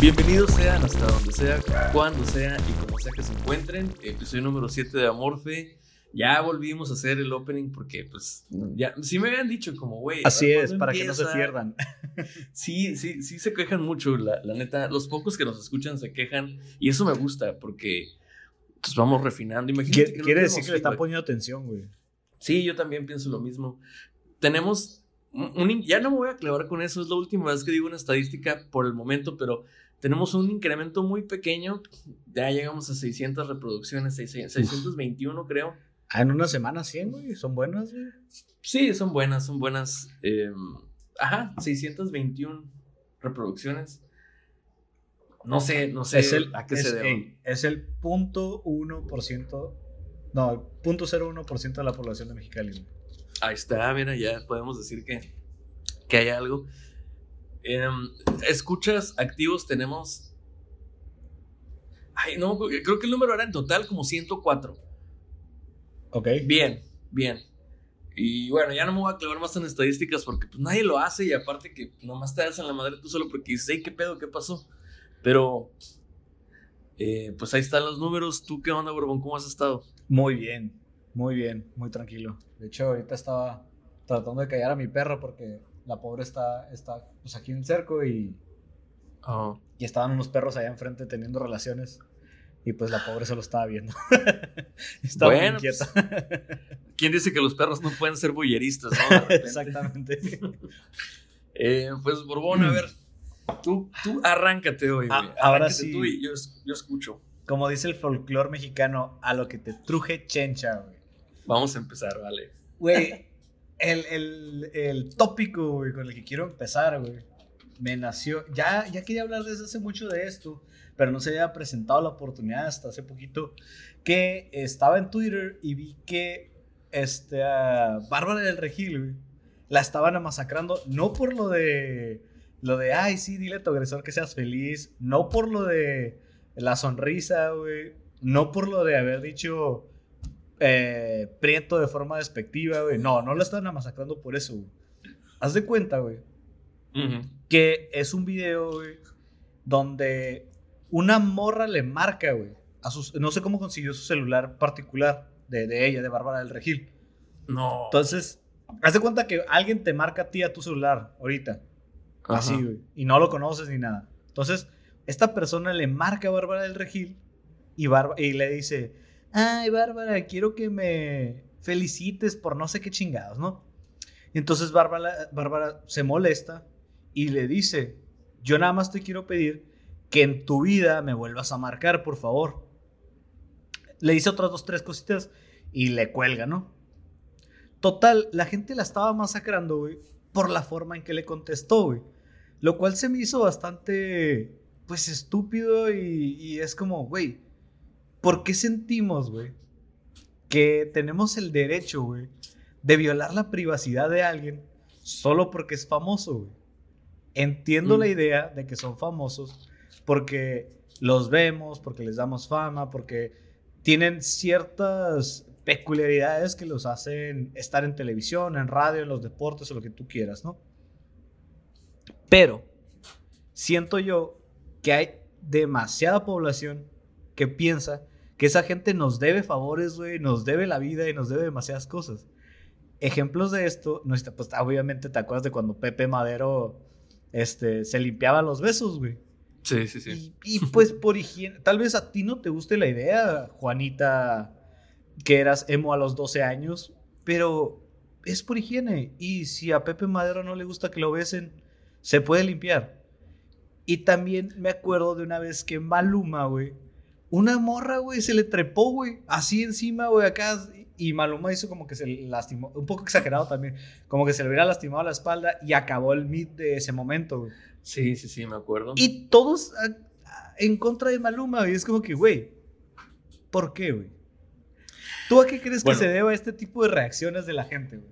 Bienvenidos sean hasta donde sea, cuando sea y como sea que se encuentren. Episodio número 7 de Amorfe. Ya volvimos a hacer el opening porque, pues, ya, sí me habían dicho como, güey. Así es, para que no se pierdan. Sí, sí, sí se quejan mucho, la, la, neta. Los pocos que nos escuchan se quejan y eso me gusta porque, pues, vamos refinando. Imagínate Quiere, quiere decir que le están poniendo atención, güey. Sí, yo también pienso lo mismo. Tenemos un, ya no me voy a clavar con eso, es la última vez que digo una estadística por el momento, pero tenemos un incremento muy pequeño. Ya llegamos a 600 reproducciones, 621 creo. Ah, en una semana 100, güey. ¿Son buenas, güey? Sí, son buenas, son buenas. Eh, ajá, 621 reproducciones. No sé, no sé es el, a qué es, se debe. es el punto uno por ciento, no, punto cero uno por ciento de la población de Mexicali. Ahí está, mira, ya podemos decir que, que hay algo. Eh, escuchas activos tenemos. Ay, no, creo que el número era en total como 104. Ok. Bien, bien. Y bueno, ya no me voy a clavar más en estadísticas porque pues, nadie lo hace y aparte que nomás te das en la madre tú solo porque dices, hey, ¿qué pedo? ¿Qué pasó? Pero, eh, pues ahí están los números. ¿Tú qué onda, Borbón? ¿Cómo has estado? Muy bien, muy bien, muy tranquilo. De hecho, ahorita estaba tratando de callar a mi perro porque la pobre está, está pues, aquí en el cerco y, oh. y estaban unos perros allá enfrente teniendo relaciones. Y pues la pobre se lo estaba viendo. estaba bueno, muy inquieta. Pues, ¿Quién dice que los perros no pueden ser bulleristas? ¿no? Exactamente. eh, pues, Borbón, a ver, tú, tú arráncate hoy. Ah, ahora sí. Tú y yo, yo escucho. Como dice el folclore mexicano, a lo que te truje chencha, güey. Vamos a empezar, vale. Güey, el, el, el tópico, güey, con el que quiero empezar, güey, me nació. Ya, ya quería hablar desde hace mucho de esto, pero no se había presentado la oportunidad hasta hace poquito. Que estaba en Twitter y vi que este, uh, Bárbara del Regil, güey, la estaban masacrando, no por lo de. Lo de, ay, sí, dile a tu agresor que seas feliz. No por lo de la sonrisa, güey. No por lo de haber dicho eh, prieto de forma despectiva, güey. No, no la estaban masacrando por eso, güey. Haz de cuenta, güey. Uh -huh. Que es un video, güey, donde una morra le marca, güey. A sus, no sé cómo consiguió su celular particular de, de ella, de Bárbara del Regil. No. Entonces, haz de cuenta que alguien te marca a ti a tu celular ahorita. Ajá. Así, güey. Y no lo conoces ni nada. Entonces, esta persona le marca a Bárbara del Regil y, Barba, y le dice, ay, Bárbara, quiero que me felicites por no sé qué chingados, ¿no? Y entonces Bárbara, Bárbara se molesta y le dice, yo nada más te quiero pedir que en tu vida me vuelvas a marcar, por favor. Le dice otras dos, tres cositas y le cuelga, ¿no? Total, la gente la estaba masacrando, güey, por la forma en que le contestó, güey. Lo cual se me hizo bastante, pues, estúpido y, y es como, güey, ¿por qué sentimos, güey, que tenemos el derecho, güey, de violar la privacidad de alguien solo porque es famoso, güey? Entiendo mm. la idea de que son famosos porque los vemos, porque les damos fama, porque tienen ciertas peculiaridades que los hacen estar en televisión, en radio, en los deportes o lo que tú quieras, ¿no? Pero siento yo que hay demasiada población que piensa que esa gente nos debe favores, güey, nos debe la vida y nos debe demasiadas cosas. Ejemplos de esto, no, pues obviamente te acuerdas de cuando Pepe Madero este, se limpiaba los besos, güey. Sí, sí, sí. Y, pues por higiene, tal vez a ti no te guste la idea, Juanita, que eras emo a los 12 años, pero es por higiene. Y si a Pepe Madero no le gusta que lo besen, se puede limpiar. Y también me acuerdo de una vez que Maluma, güey, una morra, güey, se le trepó, güey, así encima, güey, acá. Y Maluma hizo como que se lastimó, un poco exagerado también, como que se le hubiera lastimado la espalda y acabó el meet de ese momento, güey. Sí, sí, sí, me acuerdo. Y todos en contra de Maluma, güey. Es como que, güey, ¿por qué, güey? ¿Tú a qué crees que se deba este tipo de reacciones de la gente, güey?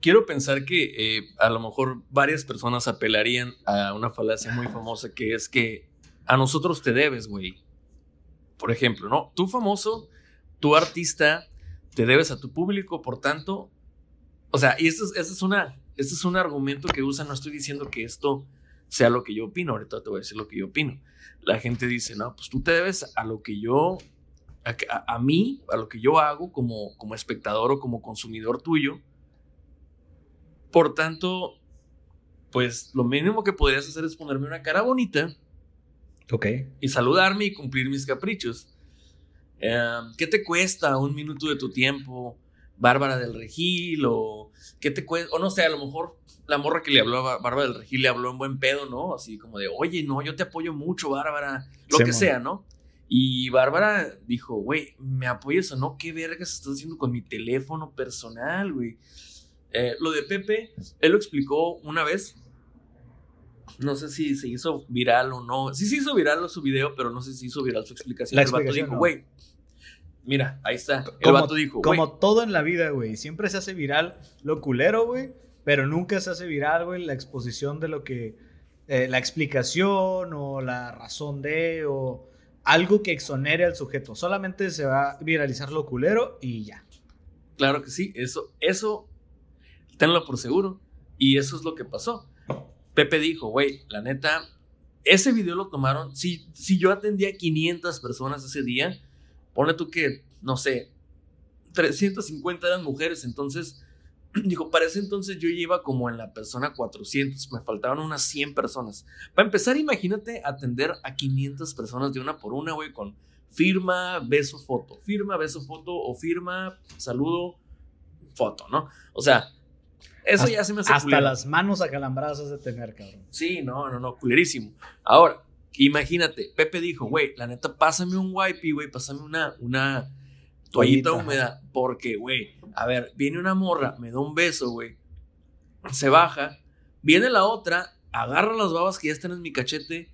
Quiero pensar que eh, a lo mejor varias personas apelarían a una falacia muy famosa que es que a nosotros te debes, güey. Por ejemplo, ¿no? Tú famoso, tú artista, te debes a tu público, por tanto, o sea, y esto es, es, una, este es un argumento que usa, no estoy diciendo que esto sea lo que yo opino. Ahorita te voy a decir lo que yo opino. La gente dice, no, pues tú te debes a lo que yo, a, mí, a lo que yo hago como, como espectador o como consumidor tuyo. Por tanto, pues lo mínimo que podrías hacer es ponerme una cara bonita. Ok. Y saludarme y cumplir mis caprichos. Em, ¿Qué te cuesta un minuto de tu tiempo? Bárbara del Regil o qué te cuesta, o no sé, a lo mejor la morra que le habló a Bárbara del Regil le habló en buen pedo, ¿no? Así como de, oye, no, yo te apoyo mucho, Bárbara, lo que sea, ¿no? Y Bárbara dijo, güey, ¿me apoyas o no? ¿Qué vergas estás haciendo con mi teléfono personal, güey? Eh, lo de Pepe, él lo explicó una vez. No sé si se hizo viral o no. Sí se hizo viral su video, pero no sé si hizo viral su explicación. La el vato dijo, güey, Mira, ahí está. El como, vato dijo, Como todo en la vida, güey. Siempre se hace viral lo culero, güey. Pero nunca se hace viral, güey, la exposición de lo que. Eh, la explicación o la razón de. o algo que exonere al sujeto. Solamente se va a viralizar lo culero y ya. Claro que sí. Eso, eso. Tenlo por seguro. Y eso es lo que pasó. Pepe dijo, güey, la neta. Ese video lo tomaron. Si, si yo atendía a 500 personas ese día Pone tú que, no sé, 350 eran mujeres, entonces, dijo, para ese entonces yo iba como en la persona 400, me faltaban unas 100 personas. Para empezar, imagínate atender a 500 personas de una por una, güey, con firma, beso, foto, firma, beso, foto, o firma, saludo, foto, ¿no? O sea, eso ya se me hace Hasta las manos acalambradas de tener, cabrón. Sí, no, no, no, culerísimo. Ahora, Imagínate, Pepe dijo, güey, la neta, pásame un wipey, güey, pásame una, una toallita húmeda, porque, güey, a ver, viene una morra, me da un beso, güey, se baja, viene la otra, agarra las babas que ya están en mi cachete,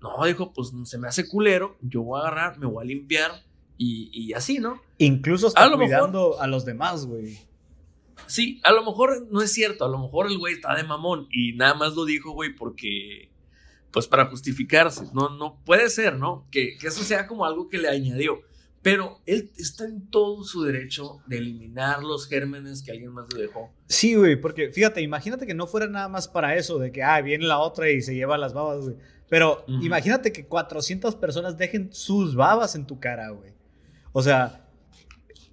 no, dijo, pues se me hace culero, yo voy a agarrar, me voy a limpiar y, así, ¿no? Incluso está cuidando a los demás, güey. Sí, a lo mejor no es cierto, a lo mejor el güey está de mamón y nada más lo dijo, güey, porque pues para justificarse. No, no puede ser, ¿no? Que, eso sea como algo que le añadió. Pero él está en todo su derecho de eliminar los gérmenes que alguien más le dejó. Sí, güey, porque fíjate, imagínate que no fuera nada más para eso, de que, ah, viene la otra y se lleva las babas, güey. Pero imagínate que 400 personas dejen sus babas en tu cara, güey. O sea,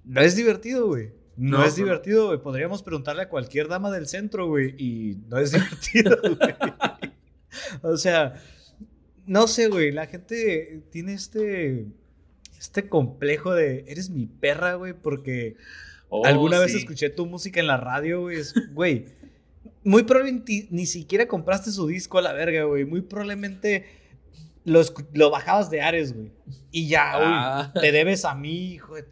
no es divertido, güey. No, es divertido, güey. Podríamos preguntarle a cualquier dama del centro, güey, y no es divertido, güey. o sea, no sé, güey, la gente tiene este, este complejo de, eres mi perra, güey, porque oh, alguna vez escuché tu música en la radio, güey, güey, muy probablemente ni siquiera compraste su disco a la verga, güey, muy probablemente lo, lo bajabas de Ares, güey, y ya, güey, ah. te debes a mí, hijo de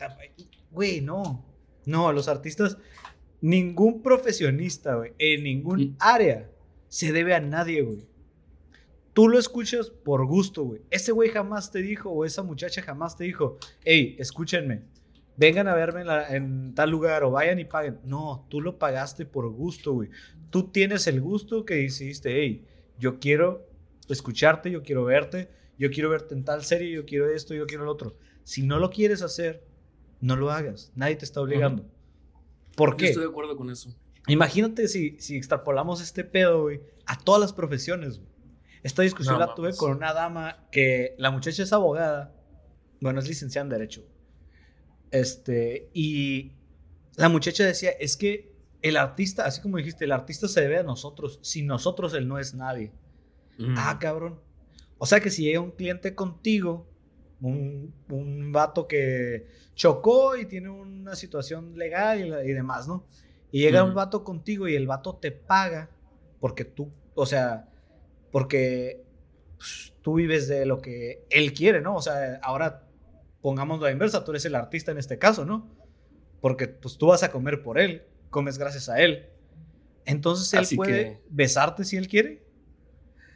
güey, no, no, los artistas, ningún profesionista, güey, en ningún área se debe a nadie, güey. Tú lo escuchas por gusto, güey. Ese güey jamás te dijo, o esa muchacha jamás te dijo, hey, escúchenme, vengan a verme en, tal lugar o vayan y paguen. No, tú lo pagaste por gusto, güey. Tú tienes el gusto que decidiste, hey, yo quiero escucharte, yo quiero verte, yo quiero verte en tal serie, yo quiero esto, yo quiero lo otro. Si no lo quieres hacer, no lo hagas. Nadie te está obligando. ¿Por qué? estoy de acuerdo con eso. Imagínate si, si extrapolamos este pedo, güey, a todas las profesiones, güey. Esta discusión la tuve con una dama que la muchacha es abogada, bueno, es licenciada en Derecho. Este, y la muchacha decía, es que el artista, así como dijiste, el artista se debe a nosotros, sin nosotros él no es nadie. Ah, cabrón. O sea que si llega un cliente contigo, un, un vato que chocó y tiene una situación legal y, demás, ¿no? Y llega un vato contigo y el vato te paga porque tú, o sea, porque pues, tú vives de lo que él quiere, ¿no? O sea, ahora pongamos la inversa, tú eres el artista en este caso, ¿no? Porque pues tú vas a comer por él, comes gracias a él. Entonces él puede besarte si él quiere.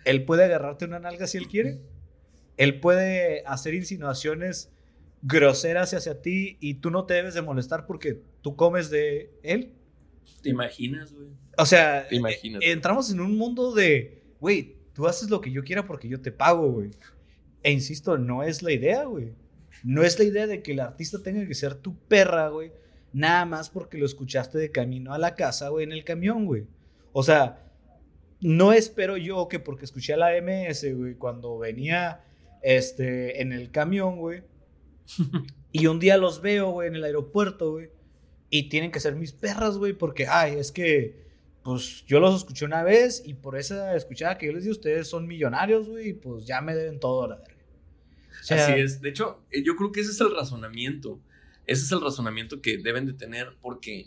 Él puede agarrarte una nalga si él quiere. Él puede hacer insinuaciones groseras hacia ti y tú no te debes de molestar porque tú comes de él. ¿Te imaginas, güey? O sea, entramos en un mundo de, güey, tú haces lo que yo quiera porque yo te pago, güey. E insisto, no es la idea, güey. No es la idea de que el artista tenga que ser tu perra, güey. Nada más porque lo escuchaste de camino a la casa, güey, en el camión, güey. O sea, no espero yo que porque escuché a la MS, güey, cuando venía este, en el camión, güey. y un día los veo, güey, en el aeropuerto, güey. Y tienen que ser mis perras, güey, porque, ay, es que, pues yo los escuché una vez y por esa escuchada que yo les di, ustedes son millonarios, güey, y pues ya me deben todo a la verga. Así es. De hecho, eh, yo creo que ese es el razonamiento. Ese es el razonamiento que deben de tener porque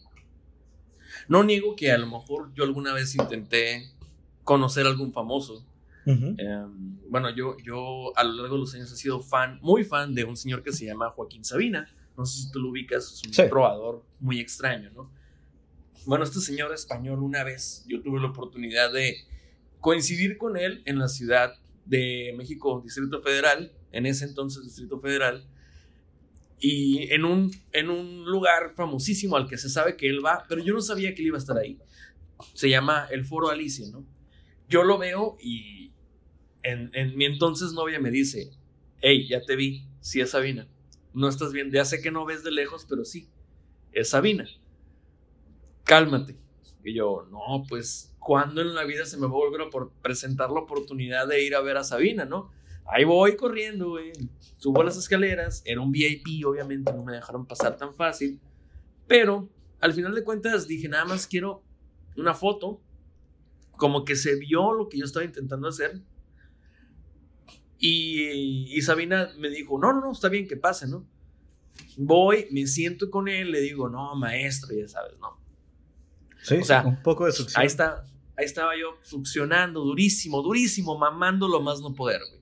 no niego que a lo mejor yo alguna vez intenté conocer a algún famoso Em, bueno, yo, yo a lo largo de los años he sido fan, muy fan de un señor que se llama Joaquín Sabina. No sé si tú lo ubicas, es un probador muy extraño, ¿no? Bueno, este señor español, una vez yo tuve la oportunidad de coincidir con él en la ciudad de México, Distrito Federal, en ese entonces Distrito Federal, y en un, en un lugar famosísimo al que se sabe que él va, pero yo no sabía que él iba a estar ahí. Se llama el Foro Alicia, ¿no? Yo lo veo y en, mi entonces novia me dice, hey, ya te vi, sí es Sabina. No estás bien, ya sé que no ves de lejos, pero sí, es Sabina. Cálmate. Y yo, no, pues, ¿cuándo en la vida se me va a volver a presentar la oportunidad de ir a ver a Sabina, no? Ahí voy corriendo. Subo las escaleras. Era un VIP, obviamente, no me dejaron pasar tan fácil. Pero, al final de cuentas, dije, nada más quiero una foto. Como que se vio lo que yo estaba intentando hacer. Y, Sabina me dijo, no, no, no, está bien que pase, ¿no? Voy, me siento con él, le digo, no, maestro, ya sabes, ¿no? Sí, o sea, un poco de succión. Ahí, está, ahí estaba yo succionando durísimo, durísimo, mamando lo más no poder, güey.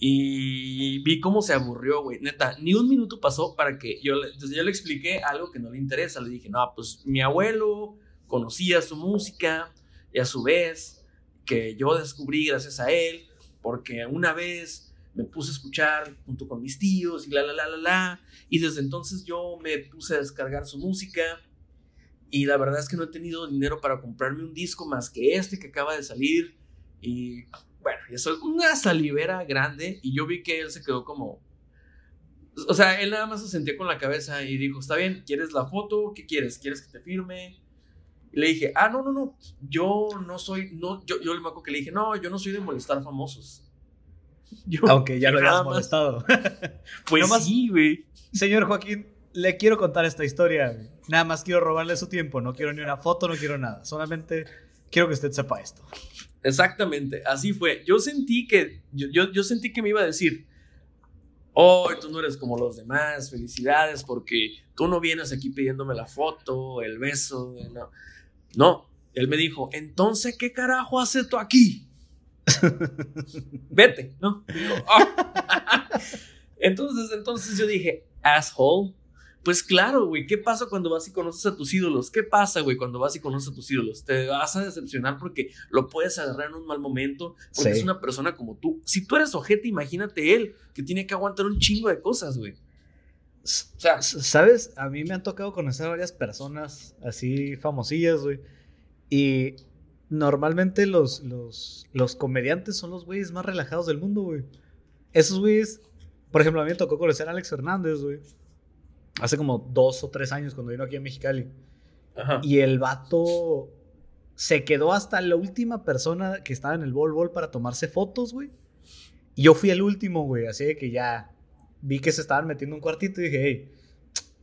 Y vi cómo se aburrió, güey. Neta, ni un minuto pasó para que yo, entonces yo le expliqué algo que no le interesa. Le dije, no, pues mi abuelo conocía su música y a su vez que yo descubrí gracias a él porque una vez me puse a escuchar junto con mis tíos y la, la, la, la, la, y desde entonces yo me puse a descargar su música y la verdad es que no he tenido dinero para comprarme un disco más que este que acaba de salir y bueno, eso es una salivera grande y yo vi que él se quedó como... O sea, él nada más se sentía con la cabeza y dijo, está bien, ¿quieres la foto? ¿Qué quieres? ¿Quieres que te firme? Y le dije, ah, no, no, no, yo no soy, no, yo, yo le acuerdo que le dije, no, yo no soy de molestar famosos. Aunque ya lo habías molestado. pues sí, güey. Señor Joaquín, le quiero contar esta historia. Nada más quiero robarle su tiempo. No quiero ni una foto, no quiero nada. Solamente quiero que usted sepa esto. Exactamente, así fue. Yo sentí que, yo, yo, yo sentí que me iba a decir, oh, tú no eres como los demás, felicidades, porque tú no vienes aquí pidiéndome la foto, el beso, no. No, él me dijo, entonces, ¿qué carajo haces tú aquí? Vete, ¿no? Ah". entonces, entonces yo dije, asshole. Pues claro, güey, ¿qué pasa cuando vas y conoces a tus ídolos? ¿Qué pasa, güey, cuando vas y conoces a tus ídolos? Te vas a decepcionar porque lo puedes agarrar en un mal momento, porque es una persona como tú. Si tú eres ojete, imagínate él, que tiene que aguantar un chingo de cosas, güey. O sea, ¿sabes? A mí me han tocado conocer varias personas así famosillas, güey. Y normalmente los, los, los comediantes son los güeyes más relajados del mundo, güey. Esos güeyes, por ejemplo, a mí me tocó conocer a Alex Fernández, güey. Hace como dos o tres años cuando vino aquí a Mexicali. Ajá. Y el vato se quedó hasta la última persona que estaba en el bol bol para tomarse fotos, güey. Y yo fui el último, güey. Así que ya vi que se estaban metiendo un cuartito y dije, hey,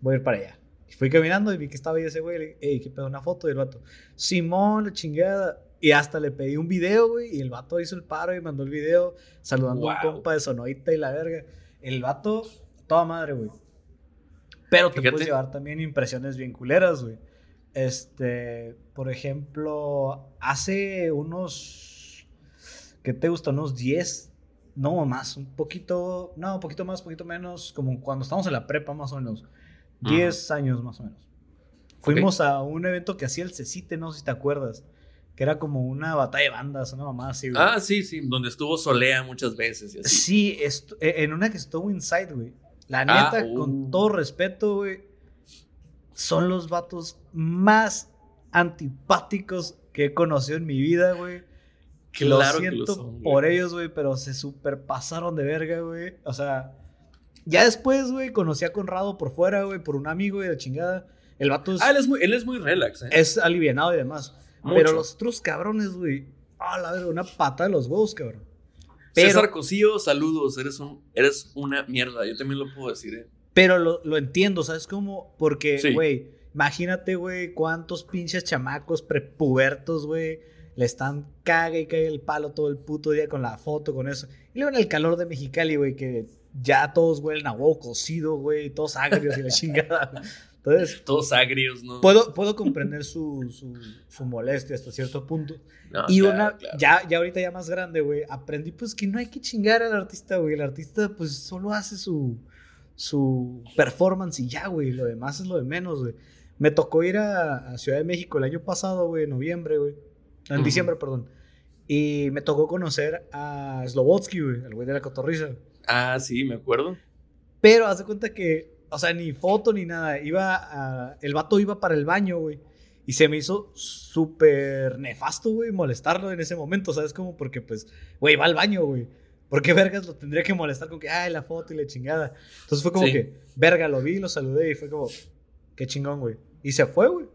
voy a ir para allá. Y fui caminando y vi que estaba ahí ese güey. Le dije, hey, ¿qué pedo? Una foto. Y el vato, Simón, la chingada. Y hasta le pedí un video, güey. Y el vato hizo el paro y mandó el video saludando a un compa de Sonoita y la verga. El vato, toda madre, güey. Pero te puedes llevar también impresiones bien culeras, güey. Este, por ejemplo, hace unos, ¿qué te gusta? Unos 10, no más, un poquito, no, un poquito más, un poquito menos, como cuando estamos en la prepa más o menos, 10 años más o menos. Fuimos a un evento que hacía el Cecite, no sé si te acuerdas, que era como una batalla de bandas, una mamá así, güey. Ah, sí, sí, donde estuvo Solea muchas veces. Y así. Sí, e, en una que estuvo Inside, güey. La ah, neta, con uh. todo respeto, güey, son los vatos más antipáticos que he conocido en mi vida, güey. lo siento por ellos, güey, pero se superpasaron de verga, güey. O sea, ya después, güey, conocí a Conrado por fuera, güey, por un amigo y de chingada. El vato es. Ah, él es muy, él es muy relax, ¿eh? Es alivianado y demás. Pero los otros cabrones, güey. Ah, la verdad, una pata de los huevos, cabrón. Pero, César Cosío, saludos. Eres, un, eres una mierda. Yo también lo puedo decir, ¿eh? Pero lo, lo entiendo, ¿sabes cómo? Porque, güey, imagínate, güey, cuántos pinches chamacos prepubertos, güey, le están caga y cae el palo todo el puto día con la foto, con eso. Y luego en el calor de Mexicali, güey, que ya todos huelen a huevo cocido, güey, todos agrios y la chingada. Entonces, todos agrios, ¿no? Puedo, puedo comprender su, su, molestia hasta cierto punto. y una, ya, ya ahorita ya más grande, güey, aprendí pues que no hay que chingar al artista, güey. El artista pues solo hace su, su performance y ya, güey. Lo demás es lo de menos, güey. Me tocó ir a, Ciudad de México el año pasado, güey, en noviembre, güey. En diciembre, perdón. Y me tocó conocer a Slobotsky, güey, el güey de la cotorriza. Ah, sí, me acuerdo. Pero haz de cuenta que o sea, ni foto ni nada. Iba a, el vato iba para el baño, güey. Y se me hizo súper nefasto, güey, molestarlo en ese momento, ¿sabes? Como porque, pues, güey, va al baño, güey. ¿Por qué vergas lo tendría que molestar con que, ay, la foto y la chingada? Entonces fue como que, verga, lo vi, lo saludé y fue como, qué chingón, güey. Y se fue, güey.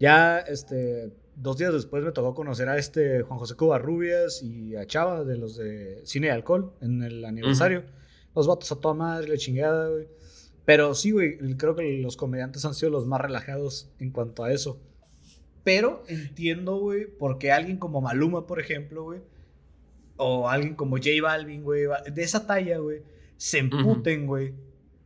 Ya, este, dos días después me tocó conocer a este Juan José Covarrubias y a Chava de los de Cine y Alcohol en el aniversario. Los vatos a toda madre, la chingada, güey. Pero sí, güey, creo que los comediantes han sido los más relajados en cuanto a eso. Pero entiendo, güey, porque alguien como Maluma, por ejemplo, güey, o alguien como J Balvin, güey, de esa talla, güey, se emputen, güey,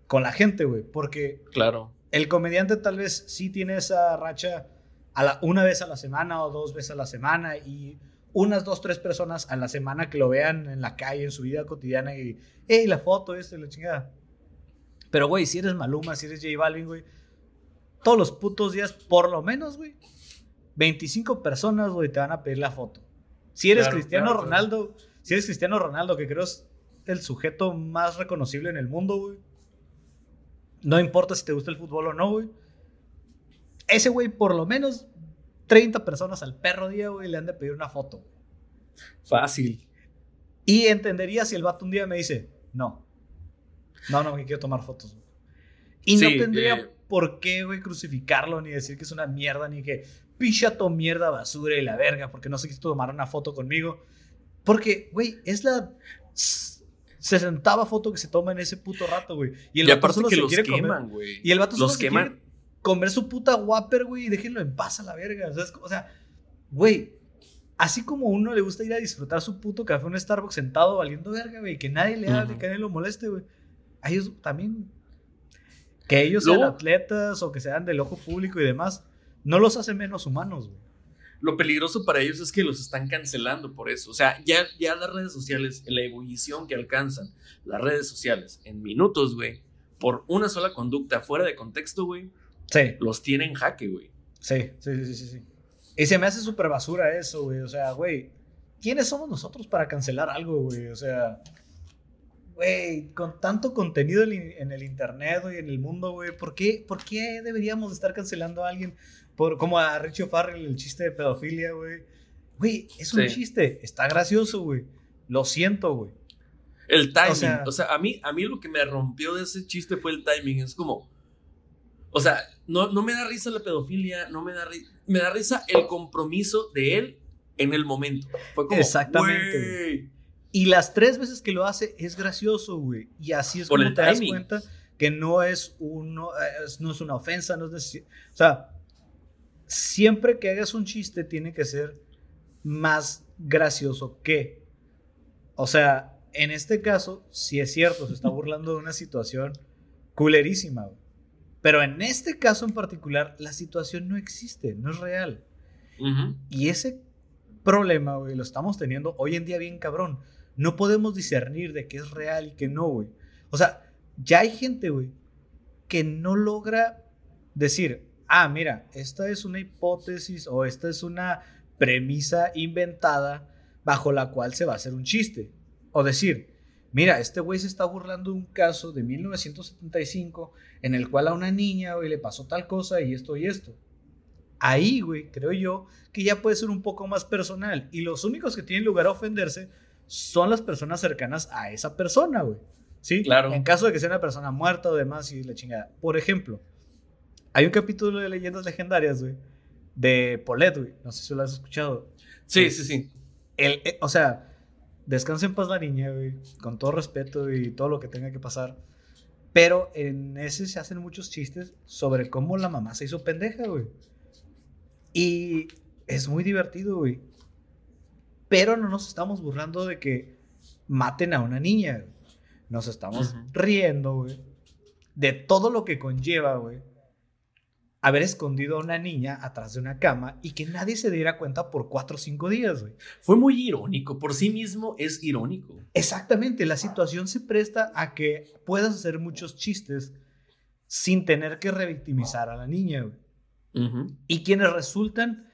con la gente, güey. Porque claro. el comediante tal vez sí tiene esa racha a la, una vez a la semana o dos veces a la semana y unas dos, tres personas a la semana que lo vean en la calle, en su vida cotidiana y, hey, la foto, esto y la chingada. Pero, güey, si eres Maluma, si eres J Balvin, güey, todos los putos días, por lo menos, güey, 25 personas, güey, te van a pedir la foto. Si eres Cristiano Ronaldo, si eres Cristiano Ronaldo, que creo es el sujeto más reconocible en el mundo, güey. No importa si te gusta el fútbol o no, güey. Ese güey, por lo menos 30 personas al perro día, güey, le han de pedir una foto. Fácil. Y entendería si el vato un día me dice, no. No, no, que quiero tomar fotos. Y no tendría eh, por qué, güey, crucificarlo, ni decir que es una mierda, ni que picha tu mierda basura y la verga, porque no se quiso tomar una foto conmigo. Porque, güey, es la sesentava foto que se toma en ese puto rato, güey. Y el vato solo que los queman, güey. Y el vato los queman comer su puta Whopper, güey, y déjenlo en paz a la verga. O sea, güey, así como a uno le gusta ir a disfrutar su puto café en un Starbucks sentado valiendo verga, güey, que nadie le hable, que nadie lo moleste, güey. A ellos también. Que ellos sean atletas o que sean del ojo público y demás, no los hace menos humanos, güey. Lo peligroso para ellos es que los están cancelando por eso. O sea, ya, ya las redes sociales, la ebullición que alcanzan las redes sociales en minutos, güey, por una sola conducta fuera de contexto, güey, Sí. Los tiene en jaque, güey. Sí, sí, sí, sí, sí. Y se me hace súper basura eso, güey. O sea, güey, ¿quiénes somos nosotros para cancelar algo, güey? O sea, güey, con tanto contenido en el internet y en el mundo, güey, ¿por qué, ¿por qué deberíamos estar cancelando a alguien? Por, como a Richie Farrell, el chiste de pedofilia, güey. Güey, es un chiste, está gracioso, güey. Lo siento, güey. El timing, o sea, a, mí, a mí lo que me rompió de ese chiste fue el timing. Es como, o sea, no, no me da risa la pedofilia, no me da risa, me da risa el compromiso de él en el momento. Fue como, Exactamente. Y las tres veces que lo hace es gracioso, güey. Y así es como te das cuenta que no es, uno, no es una ofensa, no es O sea, siempre que hagas un chiste tiene que ser más gracioso que. O sea, en este caso, si es cierto, se está burlando de una situación culerísima, güey. Pero en este caso en particular, la situación no existe, no es real. Y ese problema, güey, lo estamos teniendo hoy en día bien cabrón. no podemos discernir de qué es real y qué no, güey. O sea, ya hay gente, güey, que no logra decir, ah, mira, esta es una hipótesis o esta es una premisa inventada bajo la cual se va a hacer un chiste. O decir, mira, este güey se está burlando de un caso de 1975 en el cual a una niña, güey, le pasó tal cosa y esto y esto. Ahí, güey, creo yo que ya puede ser un poco más personal. Y los únicos que tienen lugar a ofenderse son las personas cercanas a esa persona, güey. ¿Sí? Claro. En caso de que sea una persona muerta o demás y la chingada. Por ejemplo, hay un capítulo de Leyendas Legendarias, güey, de Paulette, güey. No sé si lo has escuchado. Sí, sí, sí. El, eh, o sea, descansa en paz la niña, güey, con todo respeto y todo lo que tenga que pasar. Pero en ese se hacen muchos chistes sobre cómo la mamá se hizo pendeja, güey. Y es muy divertido, güey. Pero no nos estamos burlando de que maten a una niña. Nos estamos riendo, güey. De todo lo que conlleva, güey. Haber escondido a una niña atrás de una cama y que nadie se diera cuenta por cuatro o cinco días, güey. Fue muy irónico. Por sí mismo es irónico. Exactamente. La situación se presta a que puedas hacer muchos chistes sin tener que revictimizar a la niña, güey. Y quienes resultan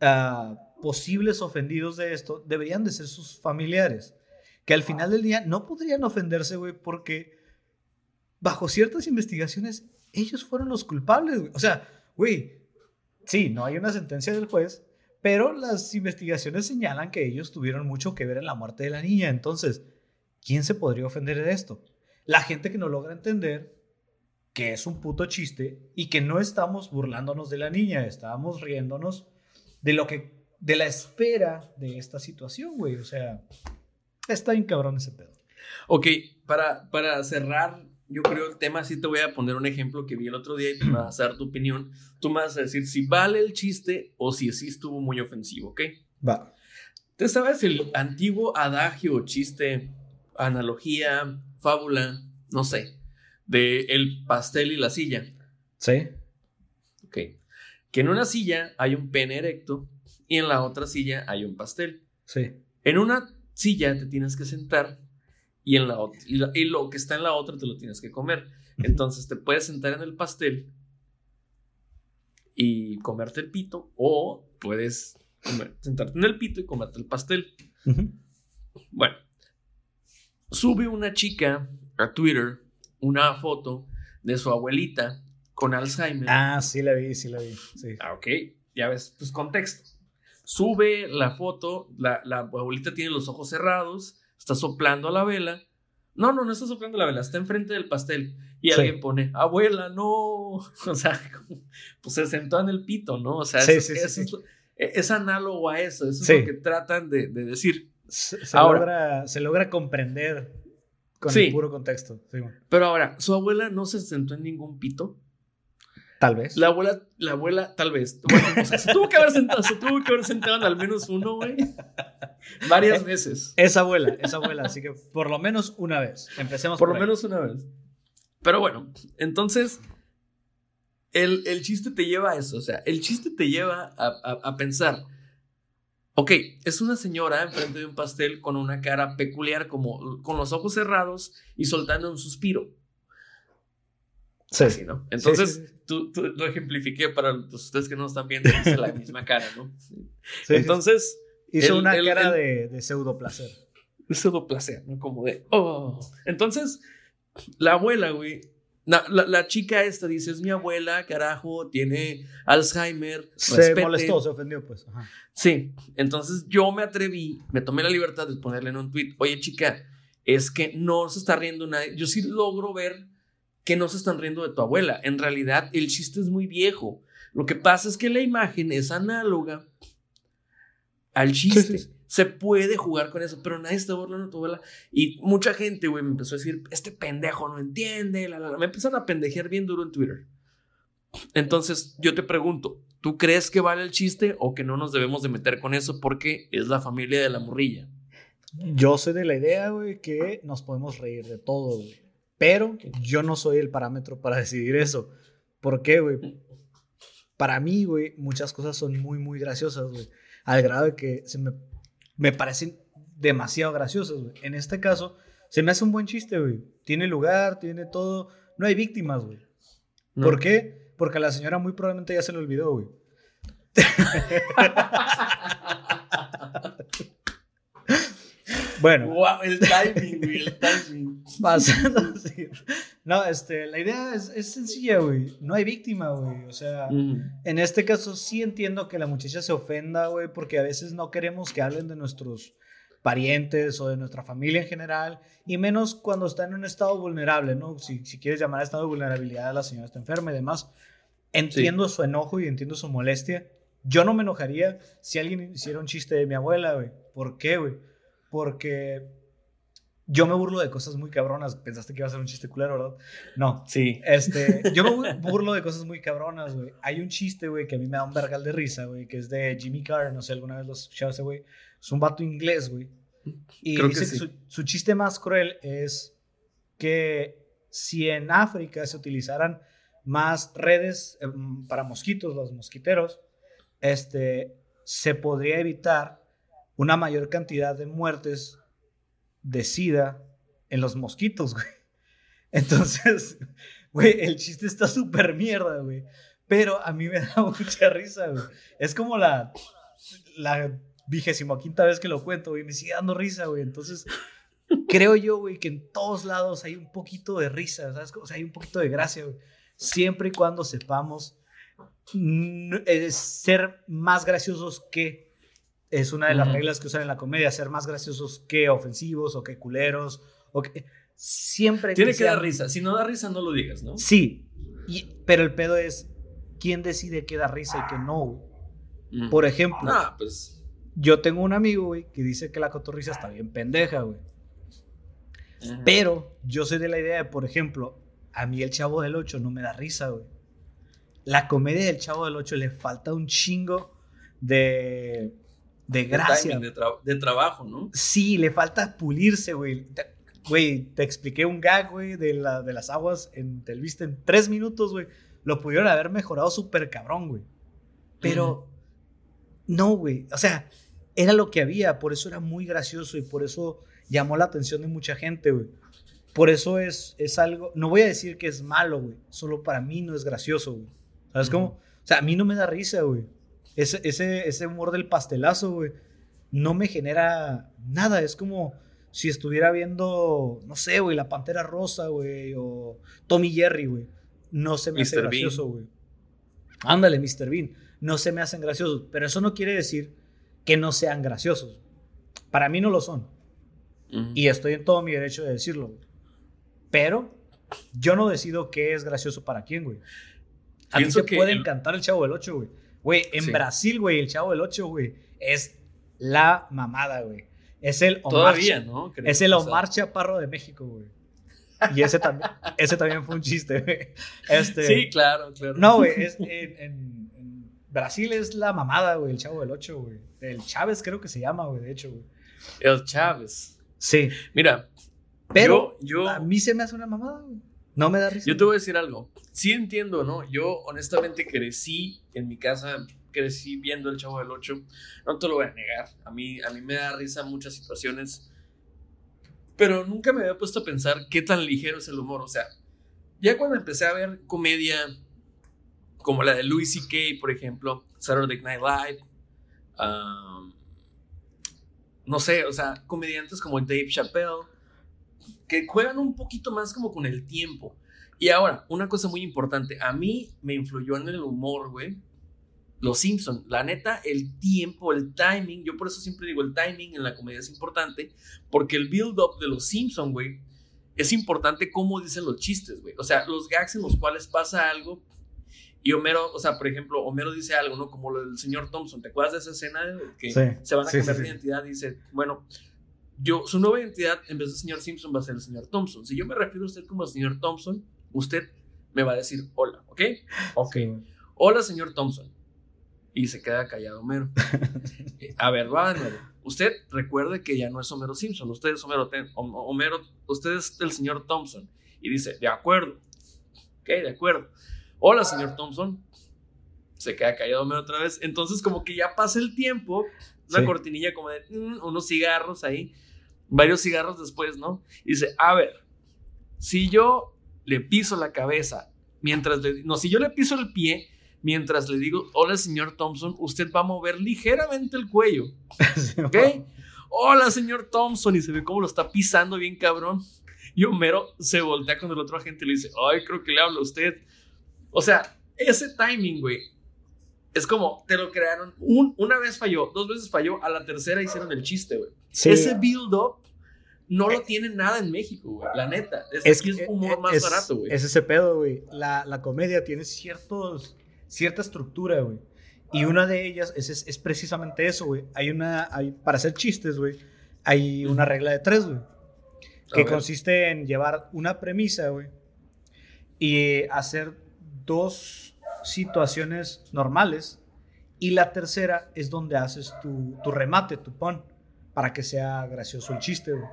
ah, posibles ofendidos de esto deberían de ser sus familiares. Que al final del día no podrían ofenderse, güey, porque bajo ciertas investigaciones ellos fueron los culpables. O sea, güey, sí, no hay una sentencia del juez, pero las investigaciones señalan que ellos tuvieron mucho que ver en la muerte de la niña. Entonces, ¿quién se podría ofender de esto? La gente que no logra entender que es un puto chiste y que no estamos burlándonos de la niña, estábamos riéndonos de lo que de la espera de esta situación, güey. O sea, está bien cabrón ese pedo. Ok, para, para cerrar, yo creo el tema, sí te voy a poner un ejemplo que vi el otro día y te vas a dar tu opinión. Tú me vas a decir si vale el chiste o si sí estuvo muy ofensivo, ¿ok? Va. ¿Te sabes el antiguo adagio, chiste, analogía, fábula, no sé, de el pastel y la silla? Sí. Ok. Que en una silla hay un pene erecto y en la otra silla hay un pastel. Sí. En una silla te tienes que sentar y en la otra y, lo que está en la otra te lo tienes que comer. Entonces te puedes sentar en el pastel y comerte el pito o puedes sentarte en el pito y comerte el pastel. Bueno, sube una chica a Twitter una foto de su abuelita con Alzheimer. Ah, sí la vi, sí la vi. Sí. Ah, ok, ya ves, pues contexto. Sube la foto, la, abuelita tiene los ojos cerrados, está soplando a la vela. No, no, no está soplando la vela, está enfrente del pastel. Y alguien pone, abuela, no. O sea, pues se sentó en el pito, ¿no? O sea, es, análogo a eso, eso es lo que tratan de, decir. Se, logra, se logra comprender con el puro contexto. Pero ahora, ¿su abuela no se sentó en ningún pito? Tal vez. La abuela, la abuela, tal vez. Bueno, o sea, se tuvo que haber sentado, se tuvo que haber sentado en al menos uno, güey. Varias eh, veces. Es abuela, es abuela, así que por lo menos una vez. Empecemos por, por lo menos una vez. Pero bueno, entonces, el, el, chiste te lleva a eso. O sea, el chiste te lleva a, a, a pensar. Ok, es una señora enfrente de un pastel con una cara peculiar, como con los ojos cerrados y soltando un suspiro. Sí. ¿no? Entonces, Tú, lo ejemplifiqué para ustedes que no están viendo, es la misma cara, ¿no? Entonces. Hizo una cara de, de pseudo placer. De pseudo placer, ¿no? Como de, oh. Entonces, la abuela, güey. La, la, chica esta dice, es mi abuela, carajo, tiene Alzheimer. Se molestó, se ofendió, pues. Sí, entonces yo me atreví, me tomé la libertad de ponerle en un tweet, oye chica, es que no se está riendo nadie. Yo sí logro ver que no se están riendo de tu abuela. En realidad, el chiste es muy viejo. Lo que pasa es que la imagen es análoga al chiste. Se puede jugar con eso, pero nadie está burlando de tu abuela. Y mucha gente, güey, me empezó a decir, este pendejo no entiende. Me empezaron a pendejear bien duro en Twitter. Entonces, yo te pregunto, ¿tú crees que vale el chiste o que no nos debemos de meter con eso porque es la familia de la morrilla? Yo soy de la idea, güey, que nos podemos reír de todo, güey. Pero yo no soy el parámetro para decidir eso. ¿Por qué, güey? Para mí, güey, muchas cosas son muy, muy graciosas, güey. Al grado de que se me, me parecen demasiado graciosas, güey. En este caso, se me hace un buen chiste, güey. Tiene lugar, tiene todo. No hay víctimas, güey. ¿Por qué? Porque a la señora muy probablemente ya se le olvidó, güey. bueno. Wow, el timing, güey, el timing. Pasando así. No, este, la idea es, es sencilla, güey. No hay víctima, güey. O sea, en este caso sí entiendo que la muchacha se ofenda, güey, porque a veces no queremos que hablen de nuestros parientes o de nuestra familia en general, y menos cuando está en un estado vulnerable, ¿no? Si, si quieres llamar a estado de vulnerabilidad, la señora está enferma y demás. Entiendo su enojo y entiendo su molestia. Yo no me enojaría si alguien hiciera un chiste de mi abuela, güey. ¿Por qué, güey? Porque yo me burlo de cosas muy cabronas. Pensaste que iba a ser un chiste culero, ¿verdad? No. Sí. Este, yo me burlo de cosas muy cabronas, güey. Hay un chiste, güey, que a mí me da un vergal de risa, güey, que es de Jimmy Carr. No sé, alguna vez lo escuchaste, güey es un vato inglés, güey. Y dice que, su, chiste más cruel es que si en África se utilizaran más redes em, para mosquitos, los mosquiteros, este, se podría evitar una mayor cantidad de muertes de SIDA en los mosquitos, güey. Entonces, güey, el chiste está súper mierda, güey. Pero a mí me da mucha risa, güey. Es como la, la vez que lo cuento, güey, me sigue dando risa, güey. Entonces, creo yo, güey, que en todos lados hay un poquito de risa, ¿sabes? O sea, hay un poquito de gracia, güey. Siempre y cuando sepamos ser más graciosos que es una de las reglas que usan en la comedia, ser más graciosos que ofensivos o que culeros o que siempre tiene que, dar risa, si no da risa no lo digas, ¿no? Sí. pero el pedo es quién decide qué da risa y qué no. Por ejemplo, ah, pues yo tengo un amigo, güey, que dice que la cotorriza está bien pendeja, güey. Pero yo soy de la idea de, por ejemplo, a mí el Chavo del 8 no me da risa, güey. La comedia del Chavo del 8 le falta un chingo de, de gracia. De, trabajo, ¿no? Sí, le falta pulirse, güey. Güey, te expliqué un gag, güey, de, la, de las aguas en Telvista en tres minutos, güey. Lo pudieron haber mejorado súper cabrón, güey. Pero, no, güey. O sea, era lo que había, por eso era muy gracioso y por eso llamó la atención de mucha gente, güey. Por eso es, es algo, no voy a decir que es malo, güey, solo para mí no es gracioso, güey. ¿Sabes cómo? O sea, a mí no me da risa, güey. Ese, ese, ese humor del pastelazo, güey, no me genera nada. Es como si estuviera viendo, no sé, güey, La Pantera Rosa, güey, o Tommy Jerry, güey. No se me hace gracioso, güey. Ándale, Mr. Bean. No se me hacen graciosos. Pero eso no quiere decir que no sean graciosos. Para mí no lo son. Y estoy en todo mi derecho de decirlo. Pero yo no decido qué es gracioso para quién, güey. A mí te puede encantar el Chavo del 8, güey. Güey, en Brasil, güey, el Chavo del 8, güey, es la mamada, güey. Es el Omar Todavía, ¿no? es el Omar Chaparro de México, güey. Y ese también, ese también fue un chiste, güey. Este, sí, claro, claro. No, güey, es en Brasil es la mamada, güey, el chavo del 8, güey. El Chávez creo que se llama, güey, de hecho, güey. El Chávez. Sí. Mira, pero yo, a mí se me hace una mamada, güey. No me da risa. Yo te voy a decir algo. Sí entiendo, ¿no? Yo honestamente crecí en mi casa, crecí viendo el Chavo del 8. No te lo voy a negar. A mí, a mí me da risa muchas situaciones. Pero nunca me había puesto a pensar qué tan ligero es el humor. O sea, ya cuando empecé a ver comedia como la de Louis C.K., por ejemplo, Saturday Night Live. no sé, o sea, comediantes como Dave Chappelle, que juegan un poquito más como con el tiempo. Y ahora, una cosa muy importante, a mí me influyó en el humor, güey. Los Simpson, la neta, el tiempo, el timing, yo por eso siempre digo el timing en la comedia es importante, porque el build-up de los Simpson, güey, es importante cómo dicen los chistes, güey. O sea, los gags en los cuales pasa algo y Homero, o sea, por ejemplo, Homero dice algo, ¿no? Como lo del señor Thompson. ¿Te acuerdas de esa escena? Que se van a cambiar de identidad y dice, bueno, yo, su nueva identidad en vez de señor Simpson va a ser el señor Thompson. Si yo me refiero a usted como el señor Thompson, usted me va a decir hola, ¿ok? Ok. Hola, señor Thompson. Y se queda callado Homero. Eh, a ver, va de nuevo. Usted recuerde que ya no es Homero Simpson, usted es Homero, Homero, usted es el señor Thompson. Y dice, de acuerdo. Ok, de acuerdo hola, señor Thompson. Se queda callado otra vez. Entonces, como que ya pasa el tiempo Una cortinilla como de mm, unos cigarros ahí, varios cigarros después, ¿no? Y dice, a ver, si yo le piso la cabeza mientras le... No, si yo le piso el pie mientras le digo, hola señor Thompson, usted va a mover ligeramente el cuello. ¿Ok? Hola señor Thompson. Y se ve cómo lo está pisando bien cabrón. Y Homero se voltea con el otro agente y le dice, ay, creo que le habla a usted. O sea, ese timing, güey. Es como, te lo crearon. una vez falló, dos veces falló, a la tercera hicieron el chiste, güey. Ese build-up no lo eh, tiene nada en México, güey. La neta. Es, es, es humor más barato, güey. Es ese pedo, güey. La, la comedia tiene ciertos cierta estructura, güey. Y una de ellas es, es, precisamente eso, güey. Hay una, hay, para hacer chistes, güey, hay una regla de tres, güey. Que consiste en llevar una premisa, güey, y hacer dos situaciones normales. Y la tercera es donde haces tu, tu remate, tu pon, para que sea gracioso el chiste, güey.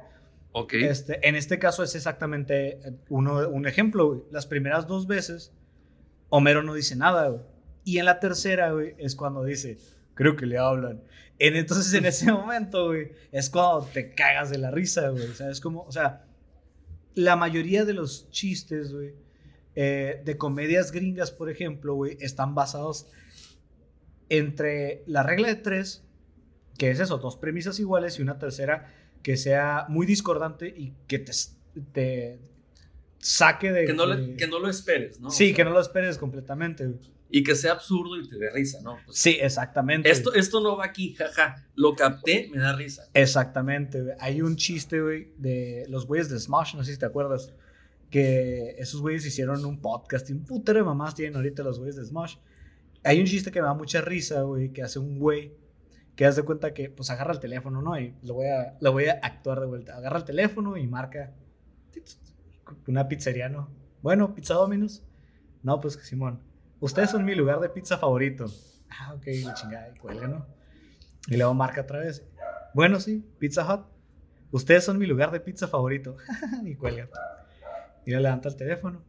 Ok. Este, en este caso es exactamente uno, un ejemplo, güey. Las primeras dos veces, Homero no dice nada, güey. Y en la tercera, güey, es cuando dice, creo que le hablan. En, entonces, en ese momento, güey, es cuando te cagas de la risa, güey. O sea, es como, o sea, la mayoría de los chistes, güey, eh, de comedias gringas, por ejemplo, güey, están basados entre la regla de tres, que es eso, dos premisas iguales, y una tercera que sea muy discordante y que te, te saque de... Que no, que no lo esperes, ¿no? Sí, que no lo esperes completamente, güey y que sea absurdo y te dé risa, ¿no? Pues, sí, exactamente. Esto, esto no va aquí, jaja. Lo capté, me da risa. Exactamente, güey. Hay un chiste, güey, de los güeyes de Smash, no sé si te acuerdas. Que esos güeyes hicieron un podcast y un putero de mamás tienen ahorita los güeyes de Smash. Hay un chiste que me da mucha risa, güey, que hace un güey que hace cuenta que, pues, agarra el teléfono, ¿no? Y lo voy a, lo voy a actuar de vuelta. Agarra el teléfono y marca una pizzería, ¿no? Bueno, Pizza Dominos. No, pues que Simón Ustedes son mi lugar de pizza favorito. Ah, ok, la chingada, y cuelga, ¿no? Y luego marca otra vez. Bueno, sí, Pizza Hut. Ustedes son mi lugar de pizza favorito. y cuelga. Y le levanta el teléfono.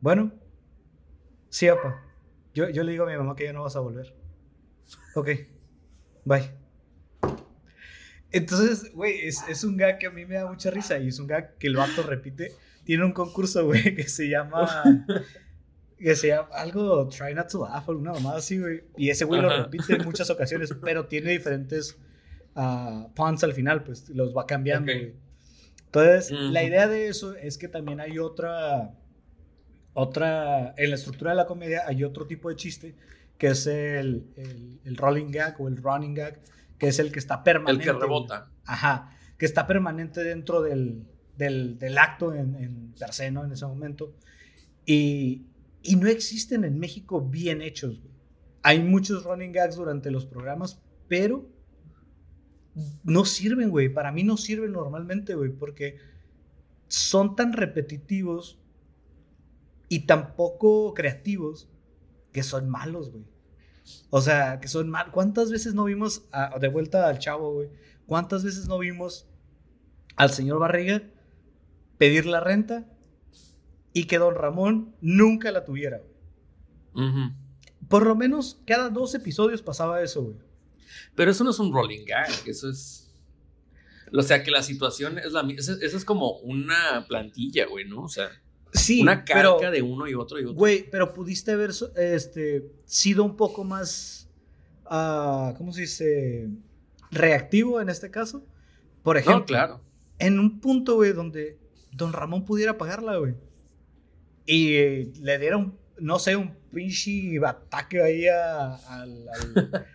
Bueno, sí, apa. Yo, yo le digo a mi mamá que ya no vas a volver. Ok, bye. Entonces, güey, es, es, un gag que a mí me da mucha risa y es un gag que el vato repite. Tiene un concurso, güey, que se llama que sea algo Try Not to Laugh alguna mamada así, güey. Y ese güey lo repite en muchas ocasiones, pero tiene diferentes uh, puns al final, pues los va cambiando, güey. Entonces, la idea de eso es que también hay otra, otra, en la estructura de la comedia hay otro tipo de chiste, que es el, el, rolling gag o el running gag, que es el que está permanente. El que rebota. Ajá, que está permanente dentro del, del, del acto en, en per se, ¿no? En ese momento. Y, y no existen en México bien hechos, güey. Hay muchos running gags durante los programas, pero no sirven, güey. Para mí no sirven normalmente, güey, porque son tan repetitivos y tan poco creativos que son malos, güey. O sea, que son mal. ¿Cuántas veces no vimos, de vuelta al chavo, güey? ¿Cuántas veces no vimos al señor Barriga pedir la renta y que don Ramón nunca la tuviera. Por lo menos cada dos episodios pasaba eso, güey. Pero eso no es un rolling gag, eso es... O sea, que la situación es la misma. Eso, es como una plantilla, güey, ¿no? O sea... Sí, una carga de uno y otro y otro. Güey, pero pudiste haber este, sido un poco más, uh, ¿cómo se dice? Reactivo en este caso. Por ejemplo, no, claro. en un punto, güey, donde Don Ramón pudiera pagarla, güey y le dieron, no sé, un pinche ataque ahí al, al,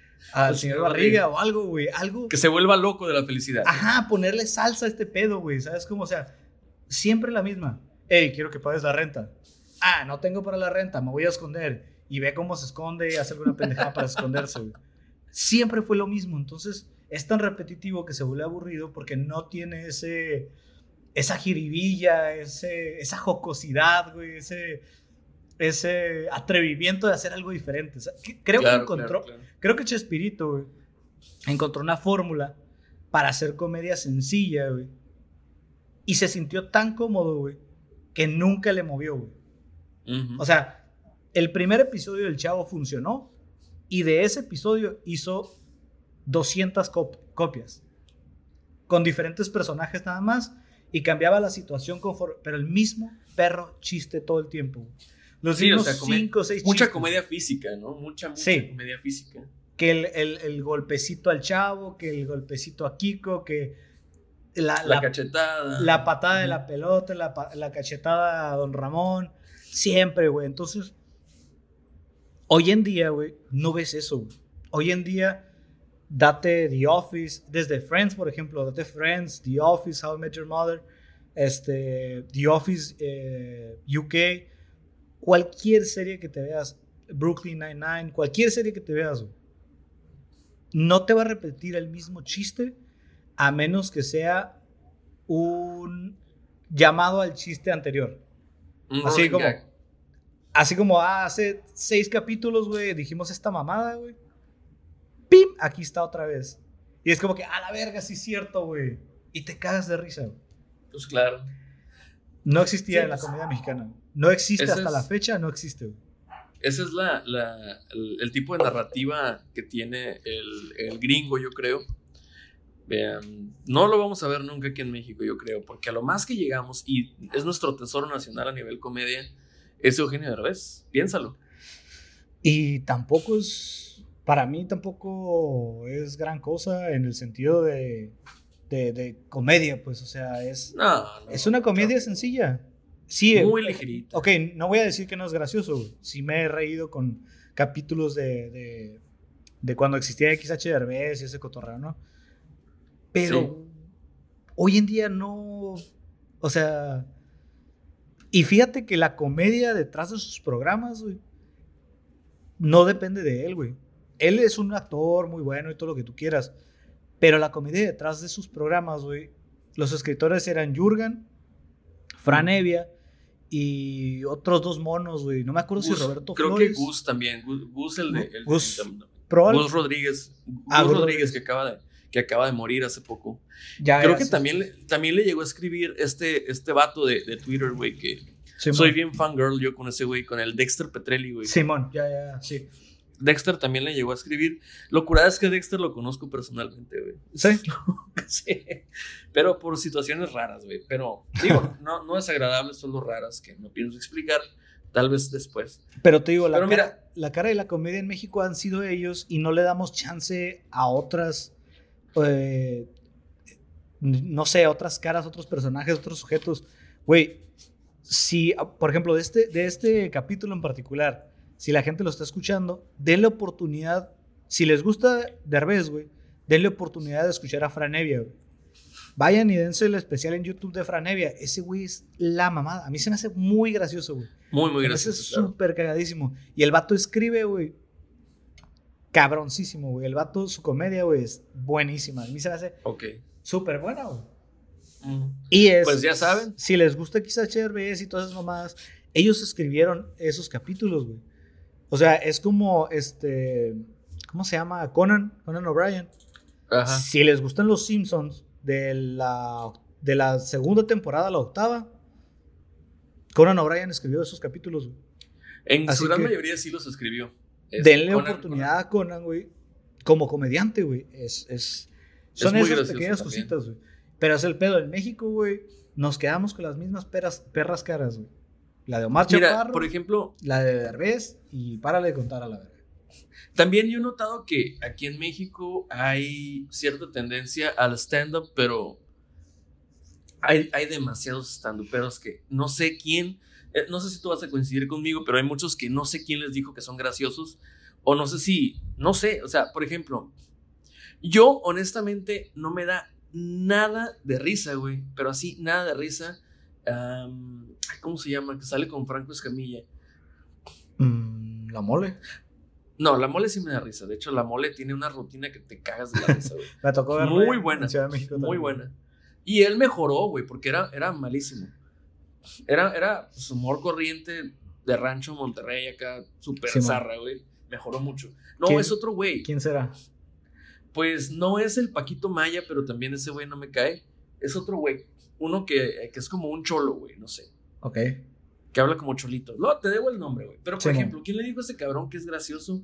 señor Barriga o algo, güey. Algo. Que se vuelva loco de la felicidad. Ajá, ponerle salsa a este pedo, güey. ¿Sabes cómo? O sea, siempre la misma. Ey, quiero que pagues la renta. Ah, no tengo para la renta, me voy a esconder. Y ve cómo se esconde y hace alguna pendejada para esconderse, güey. Siempre fue lo mismo. Entonces, es tan repetitivo que se vuelve aburrido porque no tiene ese esa jiribilla, ese, esa jocosidad, güey, ese, ese atrevimiento de hacer algo diferente. creo que encontró, creo que Chespirito, güey, encontró una fórmula para hacer comedia sencilla, güey. Y se sintió tan cómodo, güey, que nunca le movió, güey. O sea, el primer episodio del Chavo funcionó y de ese episodio hizo 200 copias. Con diferentes personajes nada más. Y cambiaba la situación conforme. Pero el mismo perro chiste todo el tiempo. Los sí, mismos cinco o seis Mucha comedia física, ¿no? Mucha, mucha comedia física. Que el, golpecito al chavo, que el golpecito a Kiko, que la, la, cachetada. La patada de la pelota, la, la, cachetada a Don Ramón. Siempre, güey. Entonces, hoy en día, güey, no ves eso, Hoy en día, date The Office, desde Friends, por ejemplo, date Friends, The Office, How I Met Your Mother, este, The Office eh, UK, cualquier serie que te veas, Brooklyn Nine-Nine, cualquier serie que te veas, no te va a repetir el mismo chiste a menos que sea un llamado al chiste anterior. así como, así como ah, hace seis capítulos, güey, dijimos esta mamada, güey. ¡Pim! Aquí está otra vez. Y es como que, a la verga, sí es cierto, güey. Y te cagas de risa, güey. Pues claro. No existía en la comedia mexicana. No existe hasta la fecha, no existe. Ese es la, el, tipo de narrativa que tiene el, el gringo, yo creo Vean, no lo vamos a ver nunca aquí en México, yo creo, porque a lo más que llegamos, y es nuestro tesoro nacional a nivel comedia, es Eugenio Derbez, piénsalo. Y tampoco es, para mí tampoco es gran cosa en el sentido de, de, comedia, pues, o sea, es, es una comedia sencilla. Sí, muy ligerita. Ok, no voy a decir que no es gracioso, sí me he reído con capítulos de, de, de cuando existía XH Derbez y ese cotorreo, ¿no? Pero hoy en día no. O sea. Y fíjate que la comedia detrás de sus programas, güey, no depende de él, güey. Él es un actor muy bueno y todo lo que tú quieras. Pero la comedia detrás de sus programas, güey, los escritores eran Jurgen, Fran. Evia y otros dos monos, güey. No me acuerdo si Roberto Creo que Gus también. Gus, el de. Gus, Gus Rodríguez. Ah, Gus Rodríguez, que acaba de que acaba de morir hace poco. Ya, Creo que también, también le llegó a escribir este, este vato de, de Twitter, güey, que soy bien fangirl yo con ese güey, con el Dexter Petrelli, güey. Simón, ya, ya, sí. Dexter también le llegó a escribir. Lo curada es que Dexter lo conozco personalmente, güey. ¿Sí? sí. Pero por situaciones raras, güey. Pero, digo, no, no es agradable, solo raras que no pienso explicar. Tal vez después. Pero te digo, la, cara, la cara de la comedia en México han sido ellos y no le damos chance a otras eh, no sé, otras caras, otros personajes, otros sujetos. Güey, si, por ejemplo, de este, de este capítulo en particular, si la gente lo está escuchando, denle oportunidad. Si les gusta Derbez, güey, denle oportunidad de escuchar a Franevia, güey. Vayan y dense el especial en YouTube de Franevia. Ese güey es la mamada. A mí se me hace muy gracioso, güey. Muy, muy gracioso. Es súper cagadísimo. Y el vato escribe, güey, cabroncísimo, güey. El vato, su comedia, güey, es buenísima. A mí se me hace Ok. súper buena, güey. Y es. Pues ya saben. Si les gusta quizás HRBS y todas esas mamadas, ellos escribieron esos capítulos, güey. O sea, es como este. ¿Cómo se llama? Conan, Conan O'Brien. Ajá. Si les gustan los Simpsons de la, de la segunda temporada a la octava, Conan O'Brien escribió esos capítulos, güey. En su gran mayoría sí los escribió. Denle oportunidad a Conan, güey, como comediante, güey. Es, es, son esas pequeñas cositas, güey. Pero es el pedo. En México, güey, nos quedamos con las mismas peras, perras caras, güey. La de Omar Mira, por ejemplo... La de Derbez y párale de contar a la verga. También yo he notado que aquí en México hay cierta tendencia al stand-up, pero hay, hay demasiados stand-uperos que no sé quién eh, no sé si tú vas a coincidir conmigo, pero hay muchos que no sé quién les dijo que son graciosos. O no sé si, no sé, o sea, por ejemplo, yo honestamente no me da nada de risa, güey. Pero así, nada de risa. ¿Cómo se llama? Que sale con Franco Escamilla. Mm, ¿La mole? No, la mole sí me da risa. De hecho, la mole tiene una rutina que te cagas de la risa, güey. me tocó ver Muy buena. muy buena. Y él mejoró, güey, porque era, era malísimo. Era, era pues, humor corriente de rancho Monterrey acá, súper zarra, güey. Mejoró mucho. No, es otro güey. ¿Quién será? Pues no es el Paquito Maya, pero también ese güey no me cae. Es otro güey. Uno que, que es como un cholo, güey, no sé. Ok. Que habla como cholito. No, te debo el nombre, güey. Pero, por ejemplo, ¿quién le dijo a ese cabrón que es gracioso?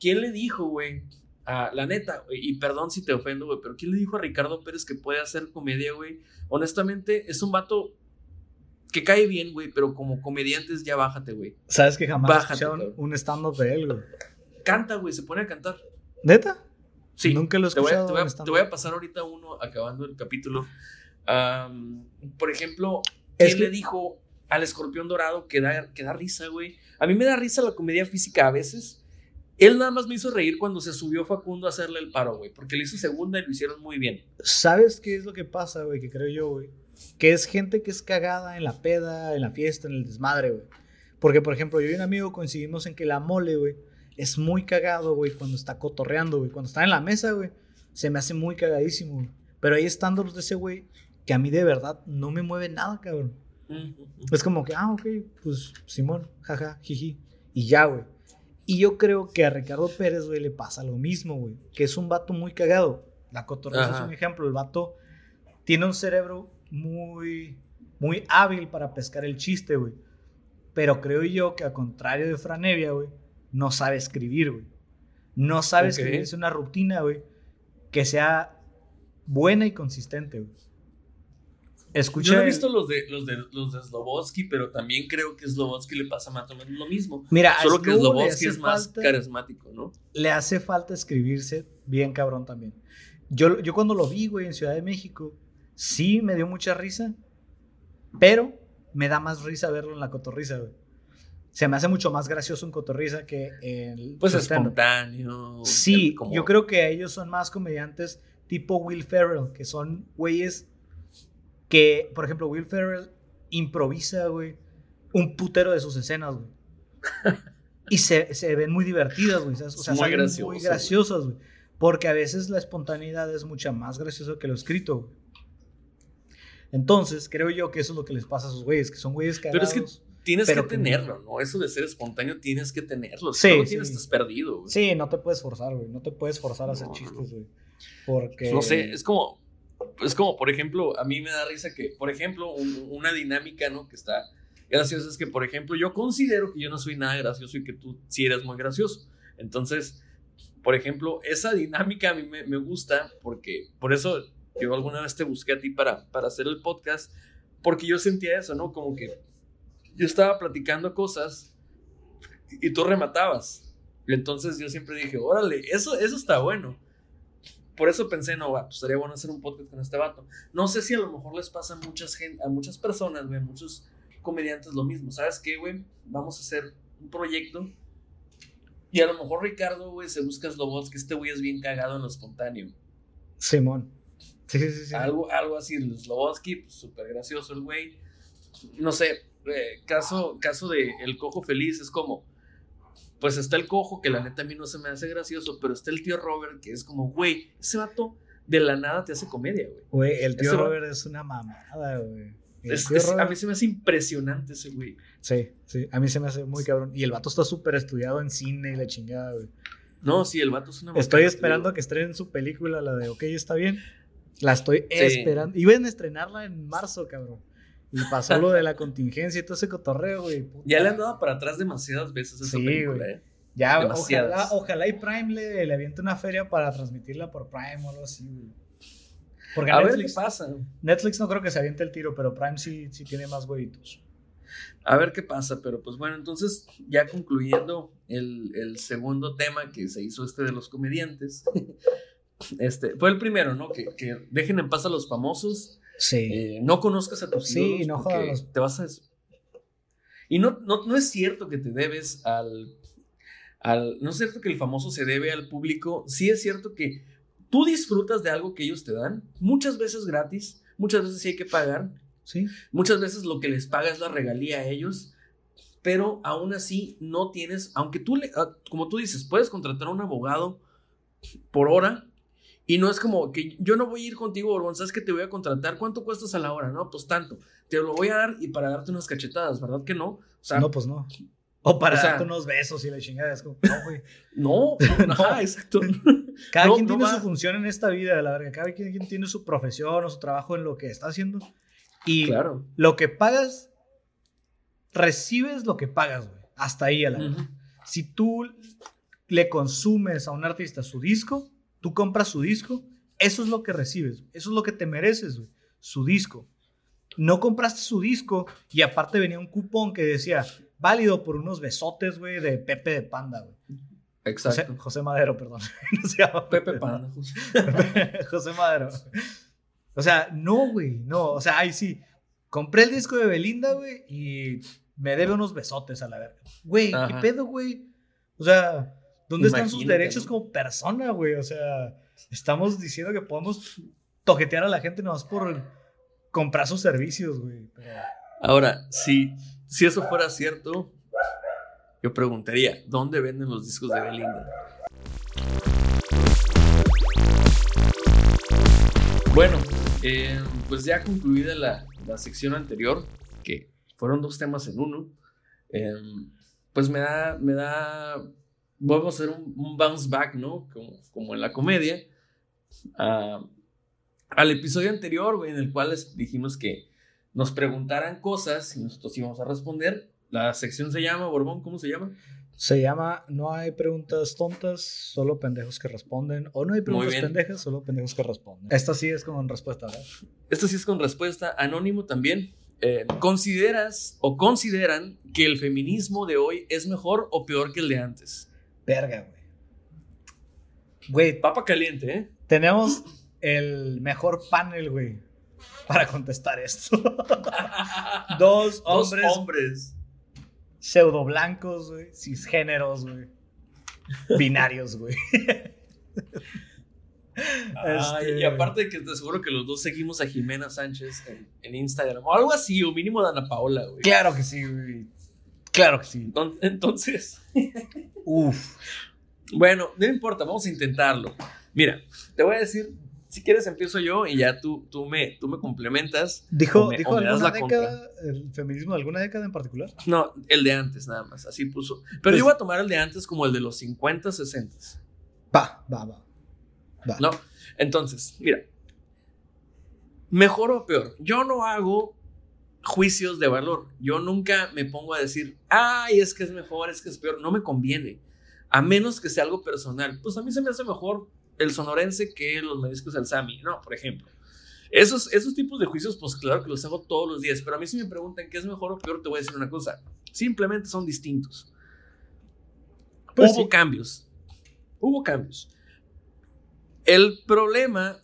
¿Quién le dijo, güey, Ah, la neta, y perdón si te ofendo, güey, pero ¿quién le dijo a Ricardo Pérez que puede hacer comedia, güey? Honestamente, es un vato que cae bien, güey, pero como comediantes ya bájate, güey. ¿Sabes que jamás bájate, un stand-up de él, güey? Canta, güey, se pone a cantar. ¿Neta? Sí. Nunca lo he escuchado. Te voy, a, te voy a, pasar ahorita uno acabando el capítulo. Por ejemplo, ¿quién le dijo al escorpión dorado que da, que da risa, güey? A mí me da risa la comedia física a veces. Él nada más me hizo reír cuando se subió Facundo a hacerle el paro, güey, porque le hizo segunda y lo hicieron muy bien. ¿Sabes qué es lo que pasa, güey? Que creo yo, güey que es gente que es cagada en la peda, en la fiesta, en el desmadre, güey. Porque, por ejemplo, yo y un amigo coincidimos en que la mole, güey, es muy cagado, güey, cuando está cotorreando, güey. Cuando está en la mesa, güey, se me hace muy cagadísimo, güey. Pero hay estándares de ese güey que a mí de verdad no me mueve nada, cabrón. Es como que, ah, ok, pues Simón, jaja, jiji. Y ya, güey. Y yo creo que a Ricardo Pérez, güey, le pasa lo mismo, güey. Que es un vato muy cagado. La cotorreza es un ejemplo. El vato tiene un cerebro muy, muy hábil para pescar el chiste, güey. Pero creo yo que a contrario de Franevia, güey, no sabe escribir, güey. No sabe escribir, es una rutina, güey, que sea buena y consistente, güey. Escucha Yo he visto los de, los de los de Slobodsky, pero también creo que Slobodsky le pasa más o menos lo mismo. Mira, solo que Slobodsky es más carismático, ¿no? Le hace falta escribirse bien cabrón también. Yo, yo cuando lo vi, güey, en Ciudad de México, sí me dio mucha risa, pero me da más risa verlo en la cotorriza, güey. Se me hace mucho más gracioso un cotorriza que el. Pues espontáneo. Sí, yo creo que ellos son más comediantes tipo Will Ferrell, que son güeyes que, por ejemplo, Will Ferrell improvisa, güey, un putero de sus escenas, güey. y se, ven muy divertidas, güey. O sea, muy, muy graciosas, güey. Porque a veces la espontaneidad es mucha más graciosa que lo escrito, güey. Entonces, creo yo que eso es lo que les pasa a esos güeyes, que son güeyes cagados. Pero es que tienes que tenerlo, ¿no? Eso de ser espontáneo tienes que tenerlo. Si no lo tienes, estás perdido, güey. Sí, no te puedes forzar, güey. No te puedes forzar a hacer chistes, güey. Porque. No sé, es como. Es como, por ejemplo, a mí me da risa que, por ejemplo, una dinámica, ¿no? Que está graciosa es que, por ejemplo, yo considero que yo no soy nada gracioso y que tú sí eres muy gracioso. Entonces, por ejemplo, esa dinámica a mí me, me gusta porque, por eso yo alguna vez te busqué a ti para, para hacer el podcast, porque yo sentía eso, ¿no? Como que yo estaba platicando cosas y, tú rematabas. Y entonces yo siempre dije, órale, eso, eso está bueno. Por eso pensé, no, va, pues estaría bueno hacer un podcast con este vato. No sé si a lo mejor les pasa a muchas, gente, a muchas personas, güey, muchos comediantes lo mismo. ¿Sabes qué, güey? Vamos a hacer un proyecto. Y a lo mejor Ricardo, güey, se busca Slobots, que este güey es bien cagado en lo espontáneo. Simón. Sí, sí, sí. Algo, algo así, Slobodsky, pues súper gracioso el güey. No sé, eh, caso, caso de El Cojo Feliz es como, pues está el cojo, que la neta a mí no se me hace gracioso, pero está el tío Robert, que es como, güey, ese vato de la nada te hace comedia, güey. Güey, el tío Robert es una mamada, güey. a mí se me hace impresionante ese güey. Sí, sí, a mí se me hace muy cabrón. Y el vato está súper estudiado en cine y la chingada, güey. No, sí, el vato es una Estoy esperando a que estrenen su película, la de OK, está bien. La estoy esperando. Iban a estrenarla en marzo, cabrón. Y pasó lo de la contingencia y todo ese cotorreo, güey. Ya le han dado para atrás demasiadas veces esa película, ¿eh? Ya, ojalá, ojalá, y Prime le, le aviente una feria para transmitirla por Prime o algo así, güey. Porque a Netflix, ver qué pasa. Netflix no creo que se aviente el tiro, pero Prime sí, sí tiene más huevitos. A ver qué pasa, pero pues bueno, entonces ya concluyendo el, el segundo tema que se hizo este de los comediantes, Este, fue el primero, ¿no? Que, que dejen en paz a los famosos. Sí. Eh, no conozcas a tus sí, no jodas. Te vas a. Y no, no, no es cierto que te debes al, al. No es cierto que el famoso se debe al público. Sí es cierto que tú disfrutas de algo que ellos te dan, muchas veces gratis, muchas veces sí hay que pagar. Sí. Muchas veces lo que les paga es la regalía a ellos, pero aún así no tienes, aunque tú le, ah, como tú dices, puedes contratar a un abogado por hora, y no es como que yo no voy a ir contigo, Borbón, sabes que te voy a contratar. ¿Cuánto cuestas a la hora? No, pues tanto. Te lo voy a dar y para darte unas cachetadas, ¿verdad que no? O sea, no, pues no. O para darte unos besos y la chingada. Es como, no, güey. no, no, exacto. Cada quien tiene su función en esta vida, la verdad. Cada quien tiene su profesión o su trabajo en lo que está haciendo. Y claro. lo que pagas, recibes lo que pagas, güey. Hasta ahí a la Si tú le consumes a un artista su disco, tú compras su disco, eso es lo que recibes, eso es lo que te mereces, güey, su disco. No compraste su disco y aparte venía un cupón que decía válido por unos besotes, güey, de Pepe de Panda, güey. Exacto. José, Madero, perdón. No se llama Pepe Panda. José Madero. O sea, no, güey, no. O sea, ahí sí. Compré el disco de Belinda, güey, y me debe unos besotes a la verga. Güey, ¿qué pedo, güey? O sea, ¿dónde están sus derechos como persona, güey? O sea, estamos diciendo que podemos toquetear a la gente nomás por comprar sus servicios, güey. Pero- Ahora, si, si eso fuera cierto, yo preguntaría, ¿dónde venden los discos de Belinda? Bueno, eh, pues ya concluida la, la sección anterior, que fueron dos temas en uno, eh, pues me da, me da, vamos a hacer un, un bounce back, ¿no? Como, como en la comedia, a- al episodio anterior, güey, en el cual les dijimos que nos preguntaran cosas y nosotros íbamos a responder. La sección se llama, Borbón, ¿cómo se llama? Se llama No hay preguntas tontas, solo pendejos que responden. O no hay preguntas pendejas, solo pendejos que responden. Esta sí es con respuesta, ¿verdad? Esto sí es con respuesta anónimo también. Eh, ¿Consideras o consideran que el feminismo de hoy es mejor o peor que el de antes? Verga, güey. Güey, Papa caliente, ¿eh? tenemos el mejor panel, güey, para contestar esto. Dos Dos hombres hombres. pseudo blancos, güey, cisgéneros, güey. Binarios, güey. Ay, Este- Y aparte de que te aseguro que los dos seguimos a Jimena Sánchez en, en Instagram o algo así, o mínimo a Ana Paola, güey. Claro que sí, güey. Claro que sí. Enton- Entonces, Uf. Bueno, no importa, vamos a intentarlo. Mira, te voy a decir, si quieres empiezo yo y ya tú, tú, me, tú me complementas. ¿Dijo, me- dijo alguna década, el feminismo de alguna década en particular? No, el de antes nada más, así puso. Pero Pues- yo voy a tomar el de antes como el de los 50, 60. Va, va, va. Va. ¿No? Entonces, mira, mejor o peor, yo no hago juicios de valor. Yo nunca me pongo a decir, ay, es que es mejor, es que es peor. No me conviene. A menos que sea algo personal. Pues a mí se me hace mejor el sonorense que los mariscos al Sami, ¿no? Por ejemplo. Esos, esos tipos de juicios, pues claro que los hago todos los días. Pero a mí si me preguntan qué es mejor o peor, te voy a decir una cosa. Simplemente son distintos. Pues Hubo sí. cambios. Hubo cambios. El problema,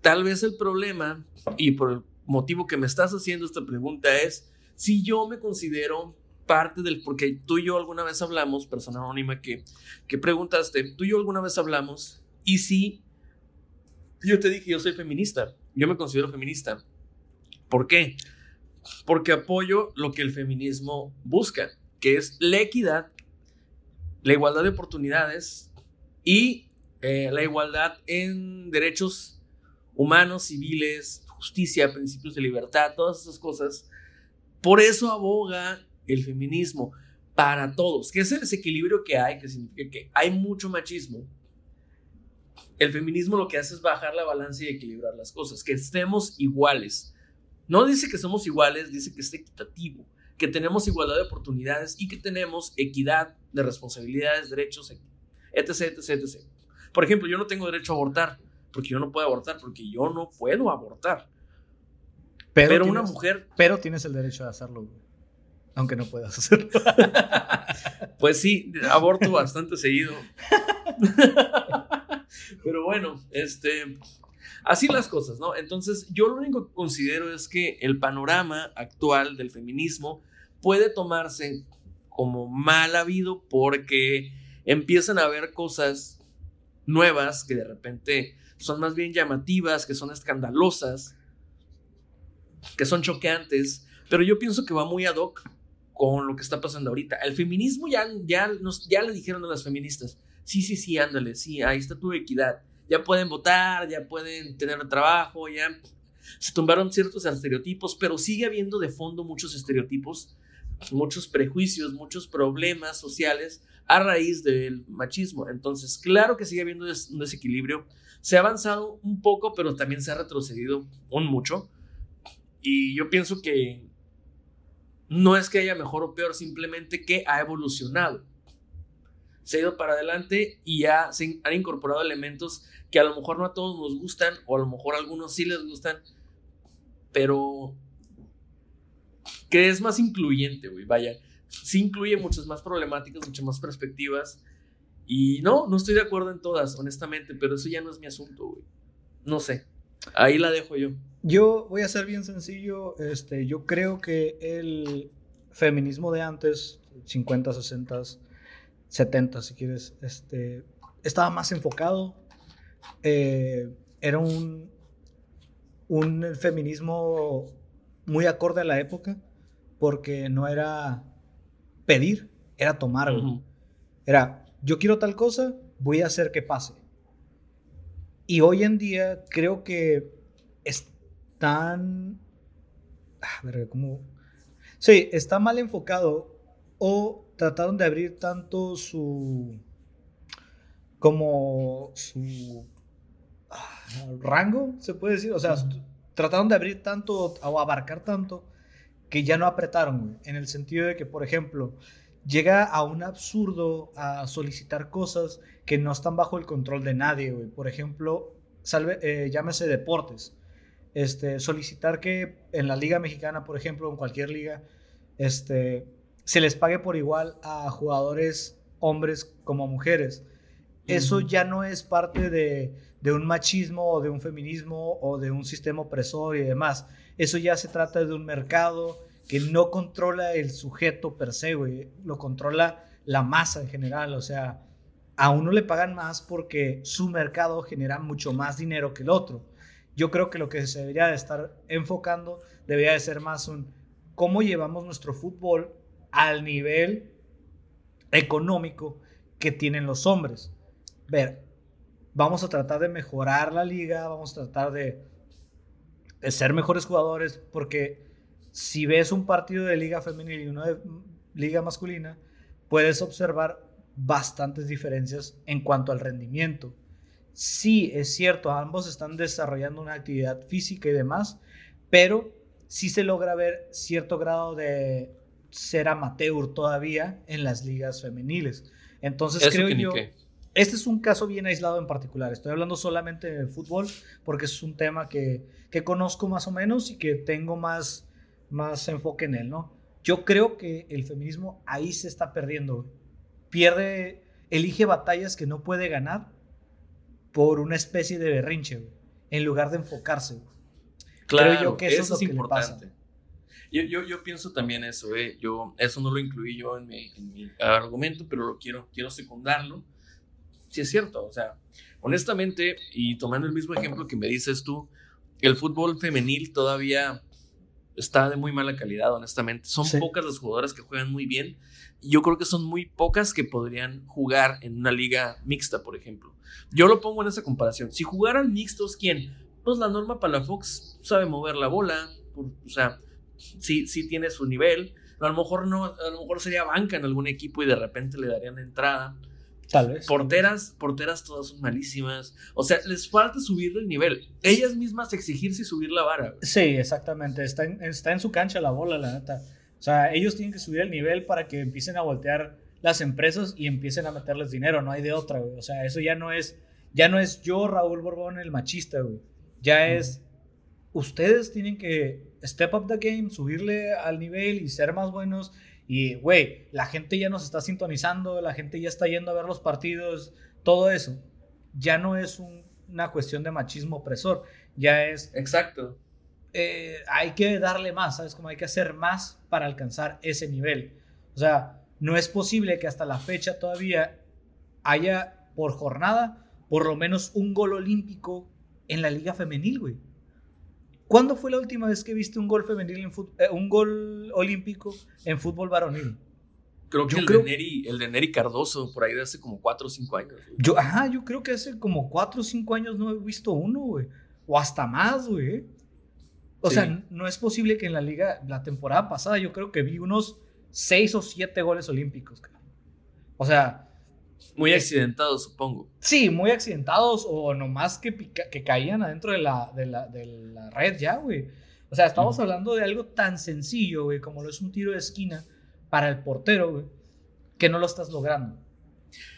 tal vez el problema, y por el motivo que me estás haciendo esta pregunta es si yo me considero parte del, porque tú y yo alguna vez hablamos, persona anónima que, que preguntaste, tú y yo alguna vez hablamos, y si yo te dije, yo soy feminista, yo me considero feminista. ¿Por qué? Porque apoyo lo que el feminismo busca, que es la equidad, la igualdad de oportunidades y eh, la igualdad en derechos humanos, civiles, justicia, principios de libertad, todas esas cosas. Por eso aboga el feminismo para todos, que es el desequilibrio que hay, que significa que hay mucho machismo. El feminismo lo que hace es bajar la balanza y equilibrar las cosas, que estemos iguales. No dice que somos iguales, dice que es equitativo, que tenemos igualdad de oportunidades y que tenemos equidad de responsabilidades, derechos, etc, etc, etc. Por ejemplo, yo no tengo derecho a abortar, porque yo no puedo abortar, porque yo no puedo abortar. Pero, una tienes- mujer, Pero tienes el derecho de hacerlo, güey. Aunque no puedas hacerlo. pues sí, aborto bastante seguido. Pero bueno, este, así las cosas, ¿no? Entonces, yo lo único que considero es que el panorama actual del feminismo puede tomarse como mal habido porque empiezan a haber cosas nuevas que de repente son más bien llamativas, que son escandalosas, que son choqueantes, pero yo pienso que va muy ad hoc con lo que está pasando ahorita. El feminismo ya, ya, nos, ya le dijeron a las feministas, sí, sí, sí, ándale, sí, ahí está tu equidad. Ya pueden votar, ya pueden tener trabajo, ya se tumbaron ciertos estereotipos, pero sigue habiendo de fondo muchos estereotipos, muchos prejuicios, muchos problemas sociales a raíz del machismo. Entonces, claro que sigue habiendo un desequilibrio. Se ha avanzado un poco, pero también se ha retrocedido un mucho. Y yo pienso que no es que haya mejor o peor, simplemente que ha evolucionado. se ha ido para adelante y ya se han incorporado elementos que a lo mejor no a todos nos gustan o a lo mejor a algunos sí les gustan, pero que es más incluyente, güey, vaya. Sí incluye muchas más problemáticas, muchas más perspectivas. Y no, no estoy de acuerdo en todas, honestamente, pero eso ya no es mi asunto, güey. No sé. Ahí la dejo yo. Yo voy a ser bien sencillo. Este, yo creo que el feminismo de antes, 50, 60, 70, si quieres, este, estaba más enfocado. Eh, era un, un feminismo muy acorde a la época, porque no era pedir, era tomar. Era, yo quiero tal cosa, voy a hacer que pase. Y hoy en día creo que están... A ver, ¿cómo? Sí, está mal enfocado o trataron de abrir tanto su... como su ah, rango, se puede decir. O sea, trataron de abrir tanto o abarcar tanto que ya no apretaron, En el sentido de que, por ejemplo, llega a un absurdo a solicitar cosas que no están bajo el control de nadie, güey. Por ejemplo, salve, eh, llámese deportes. Este, solicitar que en la Liga Mexicana, por ejemplo, en cualquier liga, este, se les pague por igual a jugadores hombres como mujeres. Eso ya no es parte de, de, un machismo o de un feminismo o de un sistema opresor y demás. Eso ya se trata de un mercado que no controla el sujeto per se, güey. Lo controla la masa en general. O sea, a uno le pagan más porque su mercado genera mucho más dinero que el otro. Yo creo que lo que se debería de estar enfocando debería de ser más un cómo llevamos nuestro fútbol al nivel económico que tienen los hombres. Ver, vamos a tratar de mejorar la liga, vamos a tratar de, de ser mejores jugadores porque si ves un partido de liga femenina y uno de liga masculina, puedes observar bastantes diferencias en cuanto al rendimiento. Sí, es cierto, ambos están desarrollando una actividad física y demás, pero sí se logra ver cierto grado de ser amateur todavía en las ligas femeniles. Entonces creo yo, este es un caso bien aislado en particular. Estoy hablando solamente de fútbol porque es un tema que, que conozco más o menos y que tengo más más enfoque en él, ¿no? Yo creo que el feminismo ahí se está perdiendo. Pierde, elige batallas que no puede ganar por una especie de berrinche, en lugar de enfocarse. Claro, yo que eso, es, importante. Yo, yo, pienso también eso, ¿eh? yo, eso no lo incluí yo en mi, en mi argumento, pero lo quiero, quiero secundarlo. Sí es cierto, o sea, honestamente, y tomando el mismo ejemplo que me dices tú, el fútbol femenil todavía está de muy mala calidad, honestamente. Son pocas las jugadoras que juegan muy bien. Y yo creo que son muy pocas que podrían jugar en una liga mixta, por ejemplo. Yo lo pongo en esa comparación. Si jugaran mixtos, ¿quién? Pues la Norma Palafox sabe mover la bola. o sea, sí, sí tiene su nivel. A lo mejor no, a lo mejor sería banca en algún equipo y de repente le darían entrada. Tal vez. Porteras, porteras todas son malísimas. O sea, les falta subir el nivel. Ellas mismas exigirse y subir la vara. Sí, exactamente. Está en, está en su cancha la bola, la neta. O sea, ellos tienen que subir el nivel para que empiecen a voltear las empresas y empiecen a meterles dinero. No hay de otra, güey. O sea, eso ya no es, ya no es yo, Raúl Borbón, el machista, güey. Ya es, ustedes tienen que step up the game, subirle al nivel y ser más buenos y, güey, la gente ya nos está sintonizando, la gente ya está yendo a ver los partidos, todo eso. Ya no es una cuestión de machismo opresor, ya es... Exacto. Eh, hay que darle más, ¿sabes? Como hay que hacer más para alcanzar ese nivel. O sea, no es posible que hasta la fecha todavía haya por jornada por lo menos un gol olímpico en la liga femenil, güey. ¿Cuándo fue la última vez que viste un gol femenil en eh, un gol olímpico en fútbol varonil? Creo que el, De Neri, el de Neri Cardoso, por ahí de hace como 4 o 5 años. Yo, ajá, yo creo que hace como 4 o 5 años no he visto uno, güey. O hasta más, güey. O sea, no es posible que en la liga, la temporada pasada, yo creo que vi unos 6 o 7 goles olímpicos. O sea, muy accidentados, supongo. Sí, muy accidentados o nomás que, que caían adentro de la, de la, de la red ya, güey. O sea, estamos hablando de algo tan sencillo, güey, como lo es un tiro de esquina para el portero, güey, que no lo estás logrando.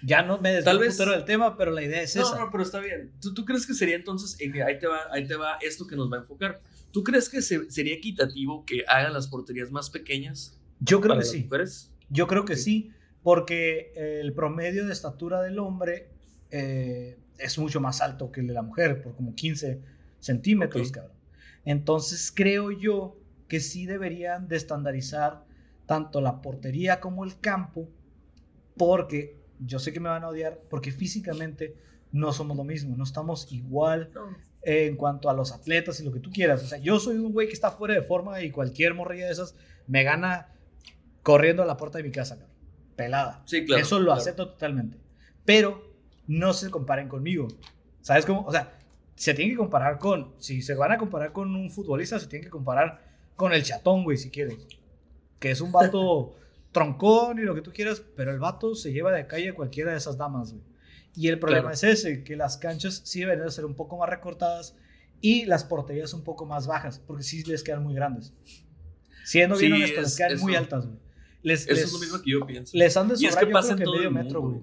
Ya no me desvío vez- del tema, pero la idea es No, esa. no, pero está bien. ¿Tú, tú crees que sería entonces, mira, ahí te va, ahí te va esto que nos va a enfocar. ¿Tú crees que se- sería equitativo que hagan las porterías más pequeñas Yo creo para que las sí. mujeres? Yo creo que sí, porque el promedio de estatura del hombre eh, es mucho más alto que el de la mujer, por como 15 centímetros, cabrón. Entonces creo yo que sí deberían de estandarizar tanto la portería como el campo, porque yo sé que me van a odiar, porque físicamente no somos lo mismo, no estamos igual en cuanto a los atletas y lo que tú quieras. O sea, yo soy un güey que está fuera de forma y cualquier morrilla de esas me gana corriendo a la puerta de mi casa, cabrón. Pelada. Sí, claro. Eso lo claro. acepto totalmente. Pero no se comparen conmigo. ¿Sabes cómo? O sea, se tienen que comparar con. Si se van a comparar con un futbolista, se tienen que comparar con el chatón, güey, si quieres. Que es un vato troncón y lo que tú quieras, pero el vato se lleva de calle a cualquiera de esas damas, güey. Y el problema Claro. es ese, que las canchas sí deberían de ser un poco más recortadas y las porterías un poco más bajas, porque sí les quedan muy grandes. Siendo bien Sí, honesto, les es- quedan muy altas, güey. Les, Eso les- es lo mismo que yo pienso. les han de y es sobrar, que pasa en todo medio el metro, güey.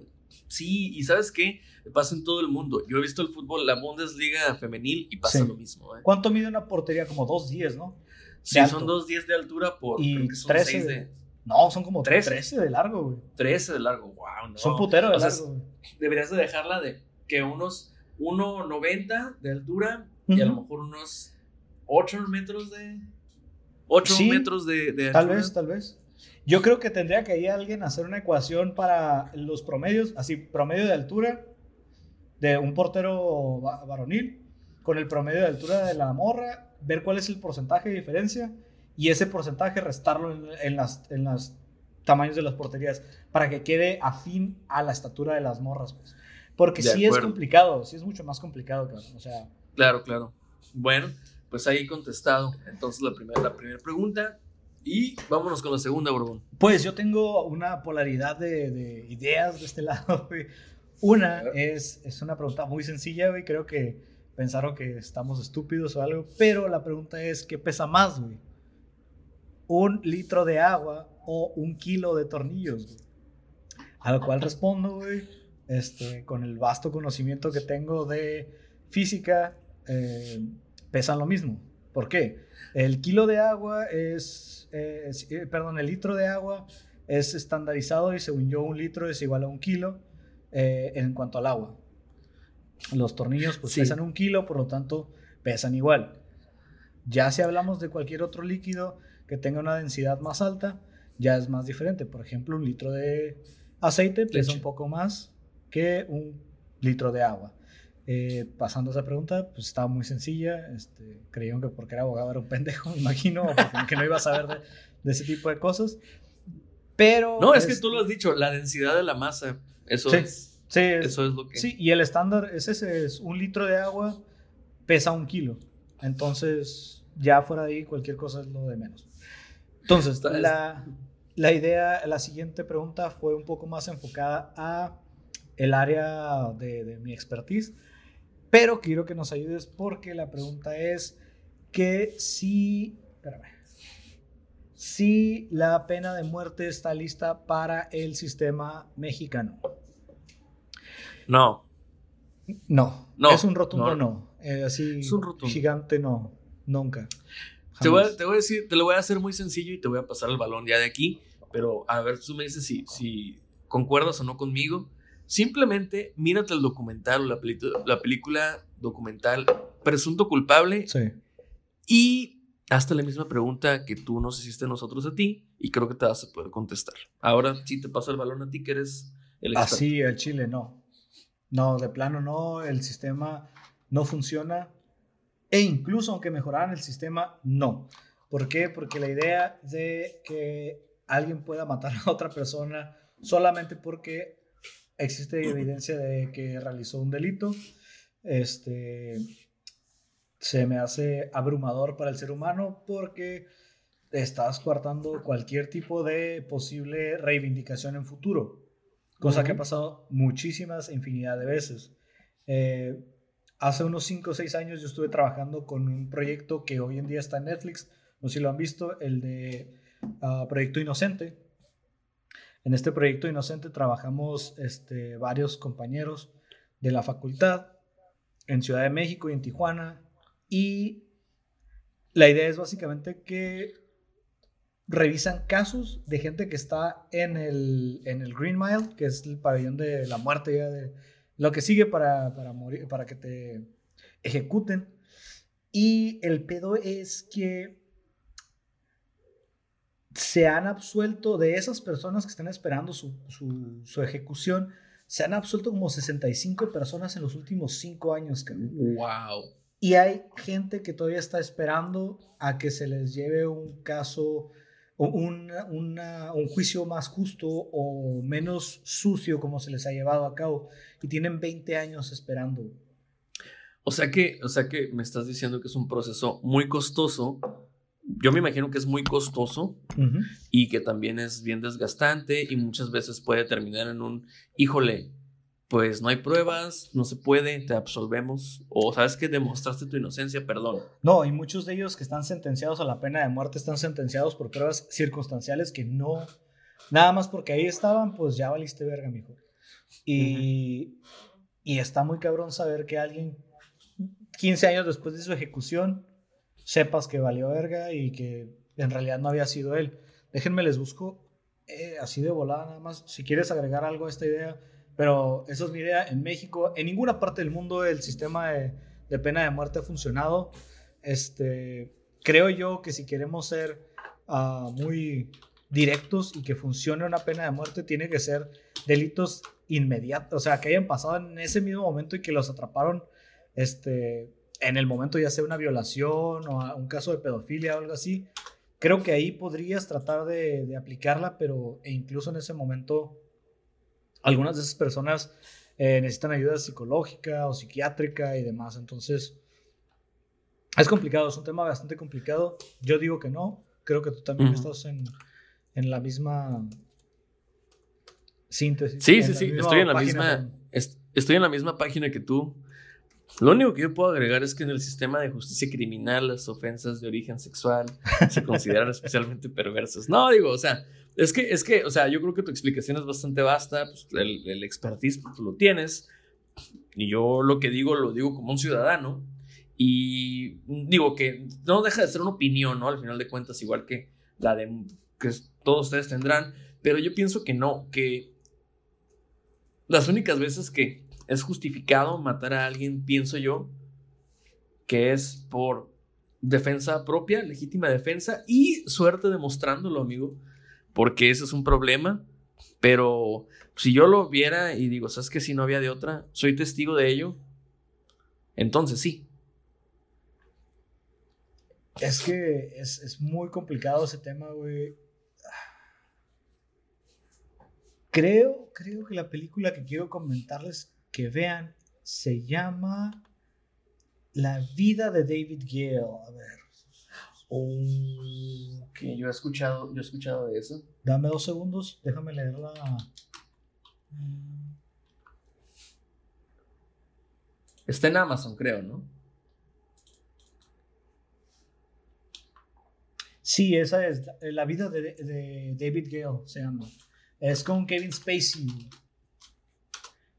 Sí, y ¿sabes qué? Pasa en todo el mundo. Yo he visto el fútbol, la Bundesliga femenil y pasa Sí. lo mismo. ¿eh? ¿Cuánto mide una portería? Como 2.10, ¿no? Sí, alto. son dos 10 de altura por Y creo que son 13 seis de- de No, son como 13, 13. de largo, güey. 13 de largo. Wow, no. Son puteros de O sea, largo, güey. Deberías de dejarla de que unos 1.90 de altura y a lo mejor unos 8 metros de 8 Sí, metros de, de Tal altura. vez, tal vez. Yo creo que tendría que ir alguien a hacer una ecuación para los promedios, así, promedio de altura de un portero va- varonil con el promedio de altura de la morra, ver cuál es el porcentaje de diferencia y ese porcentaje restarlo en, en las, en los tamaños de las porterías para que quede afín a la estatura de las morras, pues. Porque sí es complicado, sí es mucho más complicado, cabrón. O sea, Claro, claro. Bueno, pues ahí contestado. Entonces la primera, la primera pregunta. Y vámonos con la segunda, Borbón. Pues yo tengo una polaridad de, de ideas de este lado, güey. Una es, es una pregunta muy sencilla, güey. Creo que pensaron que estamos estúpidos o algo. Pero la pregunta es, ¿qué pesa más, güey? ¿Un litro de agua o un kilo de tornillos, güey? A lo cual respondo, güey, este, con el vasto conocimiento que tengo de física, eh, pesan lo mismo. ¿Por qué? El kilo de agua es, eh, es- eh, perdón, el litro de agua es estandarizado y según yo un litro es igual a un kilo eh, en cuanto al agua. Los tornillos pues Sí. pesan un kilo, por lo tanto pesan igual. Ya si hablamos de cualquier otro líquido que tenga una densidad más alta, ya es más diferente. Por ejemplo, un litro de aceite pesa Leche. un poco más que un litro de agua. Eh, pasando esa pregunta, pues estaba muy sencilla. Este, creyeron que porque era abogado era un pendejo, me imagino, o porque que no iba a saber de, de ese tipo de cosas. Pero. No, es que este, tú lo has dicho, la densidad de la masa. Eso Sí. es. Sí, Eso es lo que. sí, y el estándar es ese: es un litro de agua pesa un kilo. Entonces, ya fuera de ahí, cualquier cosa es lo de menos. Entonces, la, la idea, la siguiente pregunta fue un poco más enfocada a el área de, de mi expertise, pero quiero que nos ayudes porque la pregunta es que si, espérame, si la pena de muerte está lista para el sistema mexicano. No. No, No, es un rotundo no. no. Eh, así Es un rotundo. gigante no, nunca. Te voy, a, te voy a decir, te lo voy a hacer muy sencillo y te voy a pasar el balón ya de aquí. Pero a ver, tú me dices si, si concuerdas o no conmigo. Simplemente mírate el documental o la, película documental Presunto Culpable Sí. y hazte la misma pregunta que tú nos hiciste a nosotros a ti y creo que te vas a poder contestar. Ahora sí te paso el balón a ti que eres el experto. Así el Chile no. No, de plano no, el sistema no funciona. E incluso aunque mejoraran el sistema, no. ¿Por qué? Porque la idea de que alguien pueda matar a otra persona solamente porque existe evidencia de que realizó un delito, este, se me hace abrumador para el ser humano porque estás coartando cualquier tipo de posible reivindicación en futuro, cosa que ha pasado muchísimas, infinidad de veces. Eh, hace unos 5 o 6 años yo estuve trabajando con un proyecto que hoy en día está en Netflix, no sé si lo han visto, el de ah, Proyecto Inocente. En este proyecto inocente trabajamos este, varios compañeros de la facultad en Ciudad de México y en Tijuana. Y la idea es básicamente que revisan casos de gente que está en el, en el Green Mile, que es el pabellón de la muerte, ya de lo que sigue para, para, morir, para que te ejecuten. Y el pedo es que se han absuelto de esas personas que están esperando su, su, su ejecución se han absuelto como 65 personas en los últimos 5 años. ¡Wow! Y hay gente que todavía está esperando a que se les lleve un caso, un, un juicio más justo o menos sucio como se les ha llevado a cabo. Y tienen 20 años esperando. O sea que, o sea que me estás diciendo que es un proceso muy costoso yo me imagino que es muy costoso y que también es bien desgastante y muchas veces puede terminar en un, híjole, pues no hay pruebas, no se puede, te absolvemos o sabes que demostraste tu inocencia, perdón. No, y muchos de ellos que están sentenciados a la pena de muerte están sentenciados por pruebas circunstanciales que no, nada más porque ahí estaban, pues ya valiste verga, mijo. Y, y está muy cabrón saber que alguien 15 años después de su ejecución sepas que valió verga y que en realidad no había sido él. Déjenme les busco eh, así de volada nada más, si quieres agregar algo a esta idea, pero esa es mi idea. En México, en ninguna parte del mundo el sistema de, pena de muerte ha funcionado. Este, creo yo que si queremos ser ah, muy directos y que funcione una pena de muerte, tiene que ser delitos inmediatos, o sea, que hayan pasado en ese mismo momento y que los atraparon este, en el momento ya sea una violación o un caso de pedofilia o algo así, creo que ahí podrías tratar de, aplicarla, pero e incluso en ese momento algunas de esas personas eh, necesitan ayuda psicológica o psiquiátrica y demás. Entonces, es complicado, es un tema bastante complicado. Yo digo que no, creo que tú también estás en, en, la misma síntesis. Sí, sí, sí, estoy en la misma, estoy en la misma página que tú. Lo único que yo puedo agregar es que en el sistema de justicia criminal las ofensas de origen sexual se consideran especialmente perversas. No, digo, o sea, es que, es que, o sea, yo creo que tu explicación es bastante vasta, pues, el, el expertise pues, tú lo tienes, y yo lo que digo lo digo como un ciudadano, y digo que no deja de ser una opinión, ¿no? Al final de cuentas, igual que la de que todos ustedes tendrán, pero yo pienso que no, que las únicas veces que es justificado matar a alguien, pienso yo, que es por defensa propia, legítima defensa y suerte demostrándolo, amigo, porque ese es un problema. Pero si yo lo viera y digo, ¿sabes que si no había de otra? Soy testigo de ello. Entonces sí. Es que es, es muy complicado ese tema, güey. Creo, creo que la película que quiero comentarles que vean se llama La vida de David Gale. A ver. Oh, que yo he escuchado, yo he escuchado de eso. Dame dos segundos, déjame leerla. Está en Amazon, creo, ¿no? Sí, esa es la vida de, de David Gale, se llama. Es con Kevin Spacey.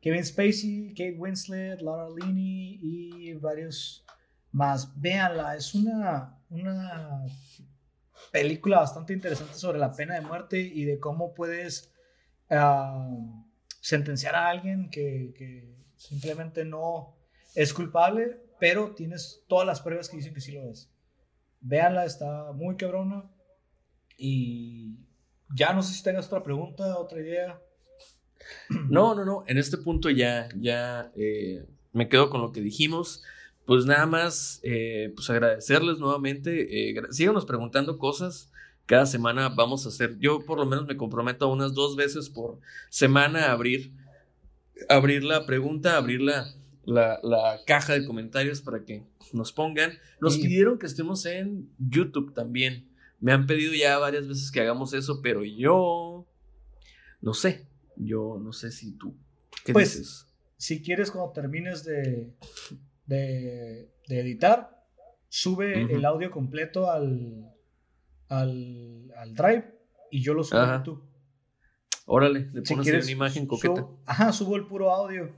Kevin Spacey, Kate Winslet, Laura Linney y varios más. Véanla, es una, una película bastante interesante sobre la pena de muerte y de cómo puedes ah, sentenciar a alguien que, simplemente no es culpable, pero tienes todas las pruebas que dicen que sí lo es. Véanla, está muy cabrona. Y ya no sé si tengas otra pregunta, otra idea. No, no, no. En este punto ya, ya eh, me quedo con lo que dijimos. Pues nada más, eh, pues agradecerles nuevamente. Eh, síganos preguntando cosas. Cada semana vamos a hacer, yo por lo menos me comprometo unas dos veces por semana a abrir, abrir la pregunta, abrir la, la, caja de comentarios para que nos pongan. Nos pidieron que estemos en YouTube también. Me han pedido ya varias veces que hagamos eso, pero yo no sé. Yo no sé si tú. ¿Qué pues, dices? Si quieres, cuando termines de, de, editar, sube el audio completo al, al, al, Drive y yo lo subo a YouTube. Órale, le pones una imagen coqueta. ajá, subo el puro audio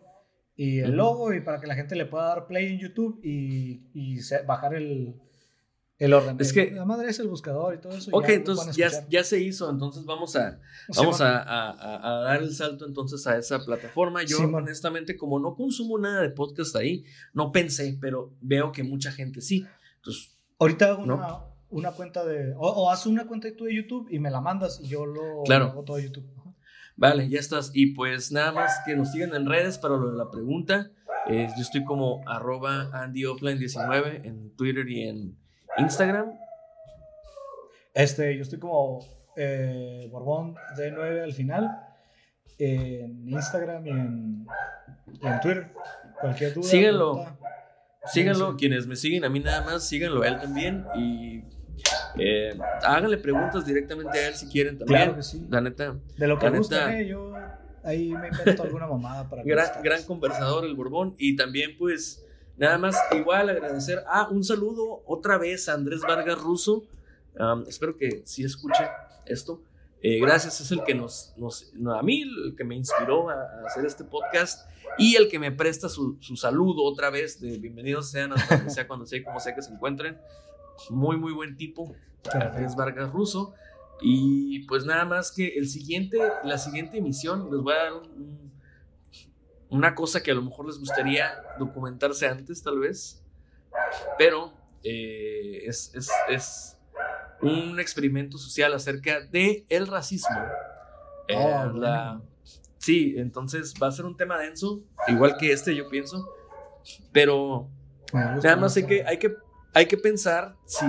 y el logo y para que la gente le pueda dar play en YouTube y, y bajar el, el orden. Es que. La madre es el buscador y todo eso. Ok, entonces ya, ya, se hizo. Entonces vamos a. Vamos a, a, a, dar el salto entonces a esa plataforma. Yo, honestamente, como no consumo nada de podcast ahí, no pensé, pero veo que mucha gente sí. Entonces. Ahorita hago una, una, cuenta de. O, haz una cuenta tú de YouTube y me la mandas y yo lo, hago todo YouTube. Vale, ya estás. Y pues nada más que nos sigan en redes para lo de la pregunta. Eh, yo estoy como arroba AndyOffline19 en Twitter y en Instagram. Este, yo estoy como eh, Borbón D9 al final. En Instagram y en, Twitter. Cualquier duda. Síganlo. síganlo. Quienes me siguen a mí nada más, síganlo a él también. Y eh, háganle preguntas directamente a él si quieren también. Claro que sí. La neta. De lo que me gusta, eh, yo ahí me invento alguna mamada para gran, gran conversador el Borbón. Y también, pues Nada más, igual agradecer. Ah, un saludo otra vez a Andrés Vargas Russo. espero que sí escuche esto. Eh, gracias, es el que nos, a mí, el que me inspiró a, hacer este podcast y el que me presta su, su saludo otra vez de bienvenidos sean hasta donde sea, cuando sea, como sea que se encuentren. Muy, muy buen tipo, Andrés Vargas Russo. Y pues nada más que el siguiente, la siguiente emisión, les voy a dar un una cosa que a lo mejor les gustaría documentarse antes, tal vez, pero eh, es, un experimento social acerca del el racismo. Eh, ah, sí, entonces va a ser un tema denso, igual que este, yo pienso, pero nada más hay que, hay, que, hay que pensar si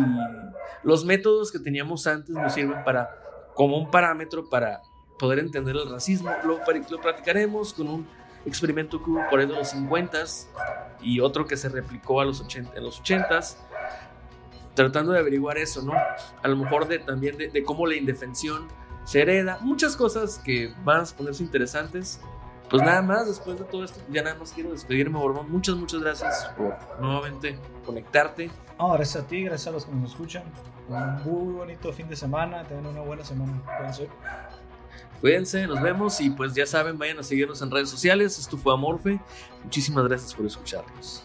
los métodos que teníamos antes nos sirven para, como un parámetro para poder entender el racismo. Lo, lo practicaremos con un experimento que hubo por ahí de los 50 y otro que se replicó a los 80, en los 80 tratando de averiguar eso, ¿no? A lo mejor de, también de, cómo la indefensión se hereda, muchas cosas que van a ponerse interesantes. Pues nada más, después de todo esto, ya nada más quiero despedirme, Borbón. Muchas, muchas gracias por nuevamente conectarte. Oh, gracias a ti, gracias a los que nos escuchan. Un muy bonito fin de semana, tengan una buena semana. Cuídense. Cuídense, nos vemos y pues ya saben, vayan a seguirnos en redes sociales. Esto fue Amorfe. Muchísimas gracias por escucharnos.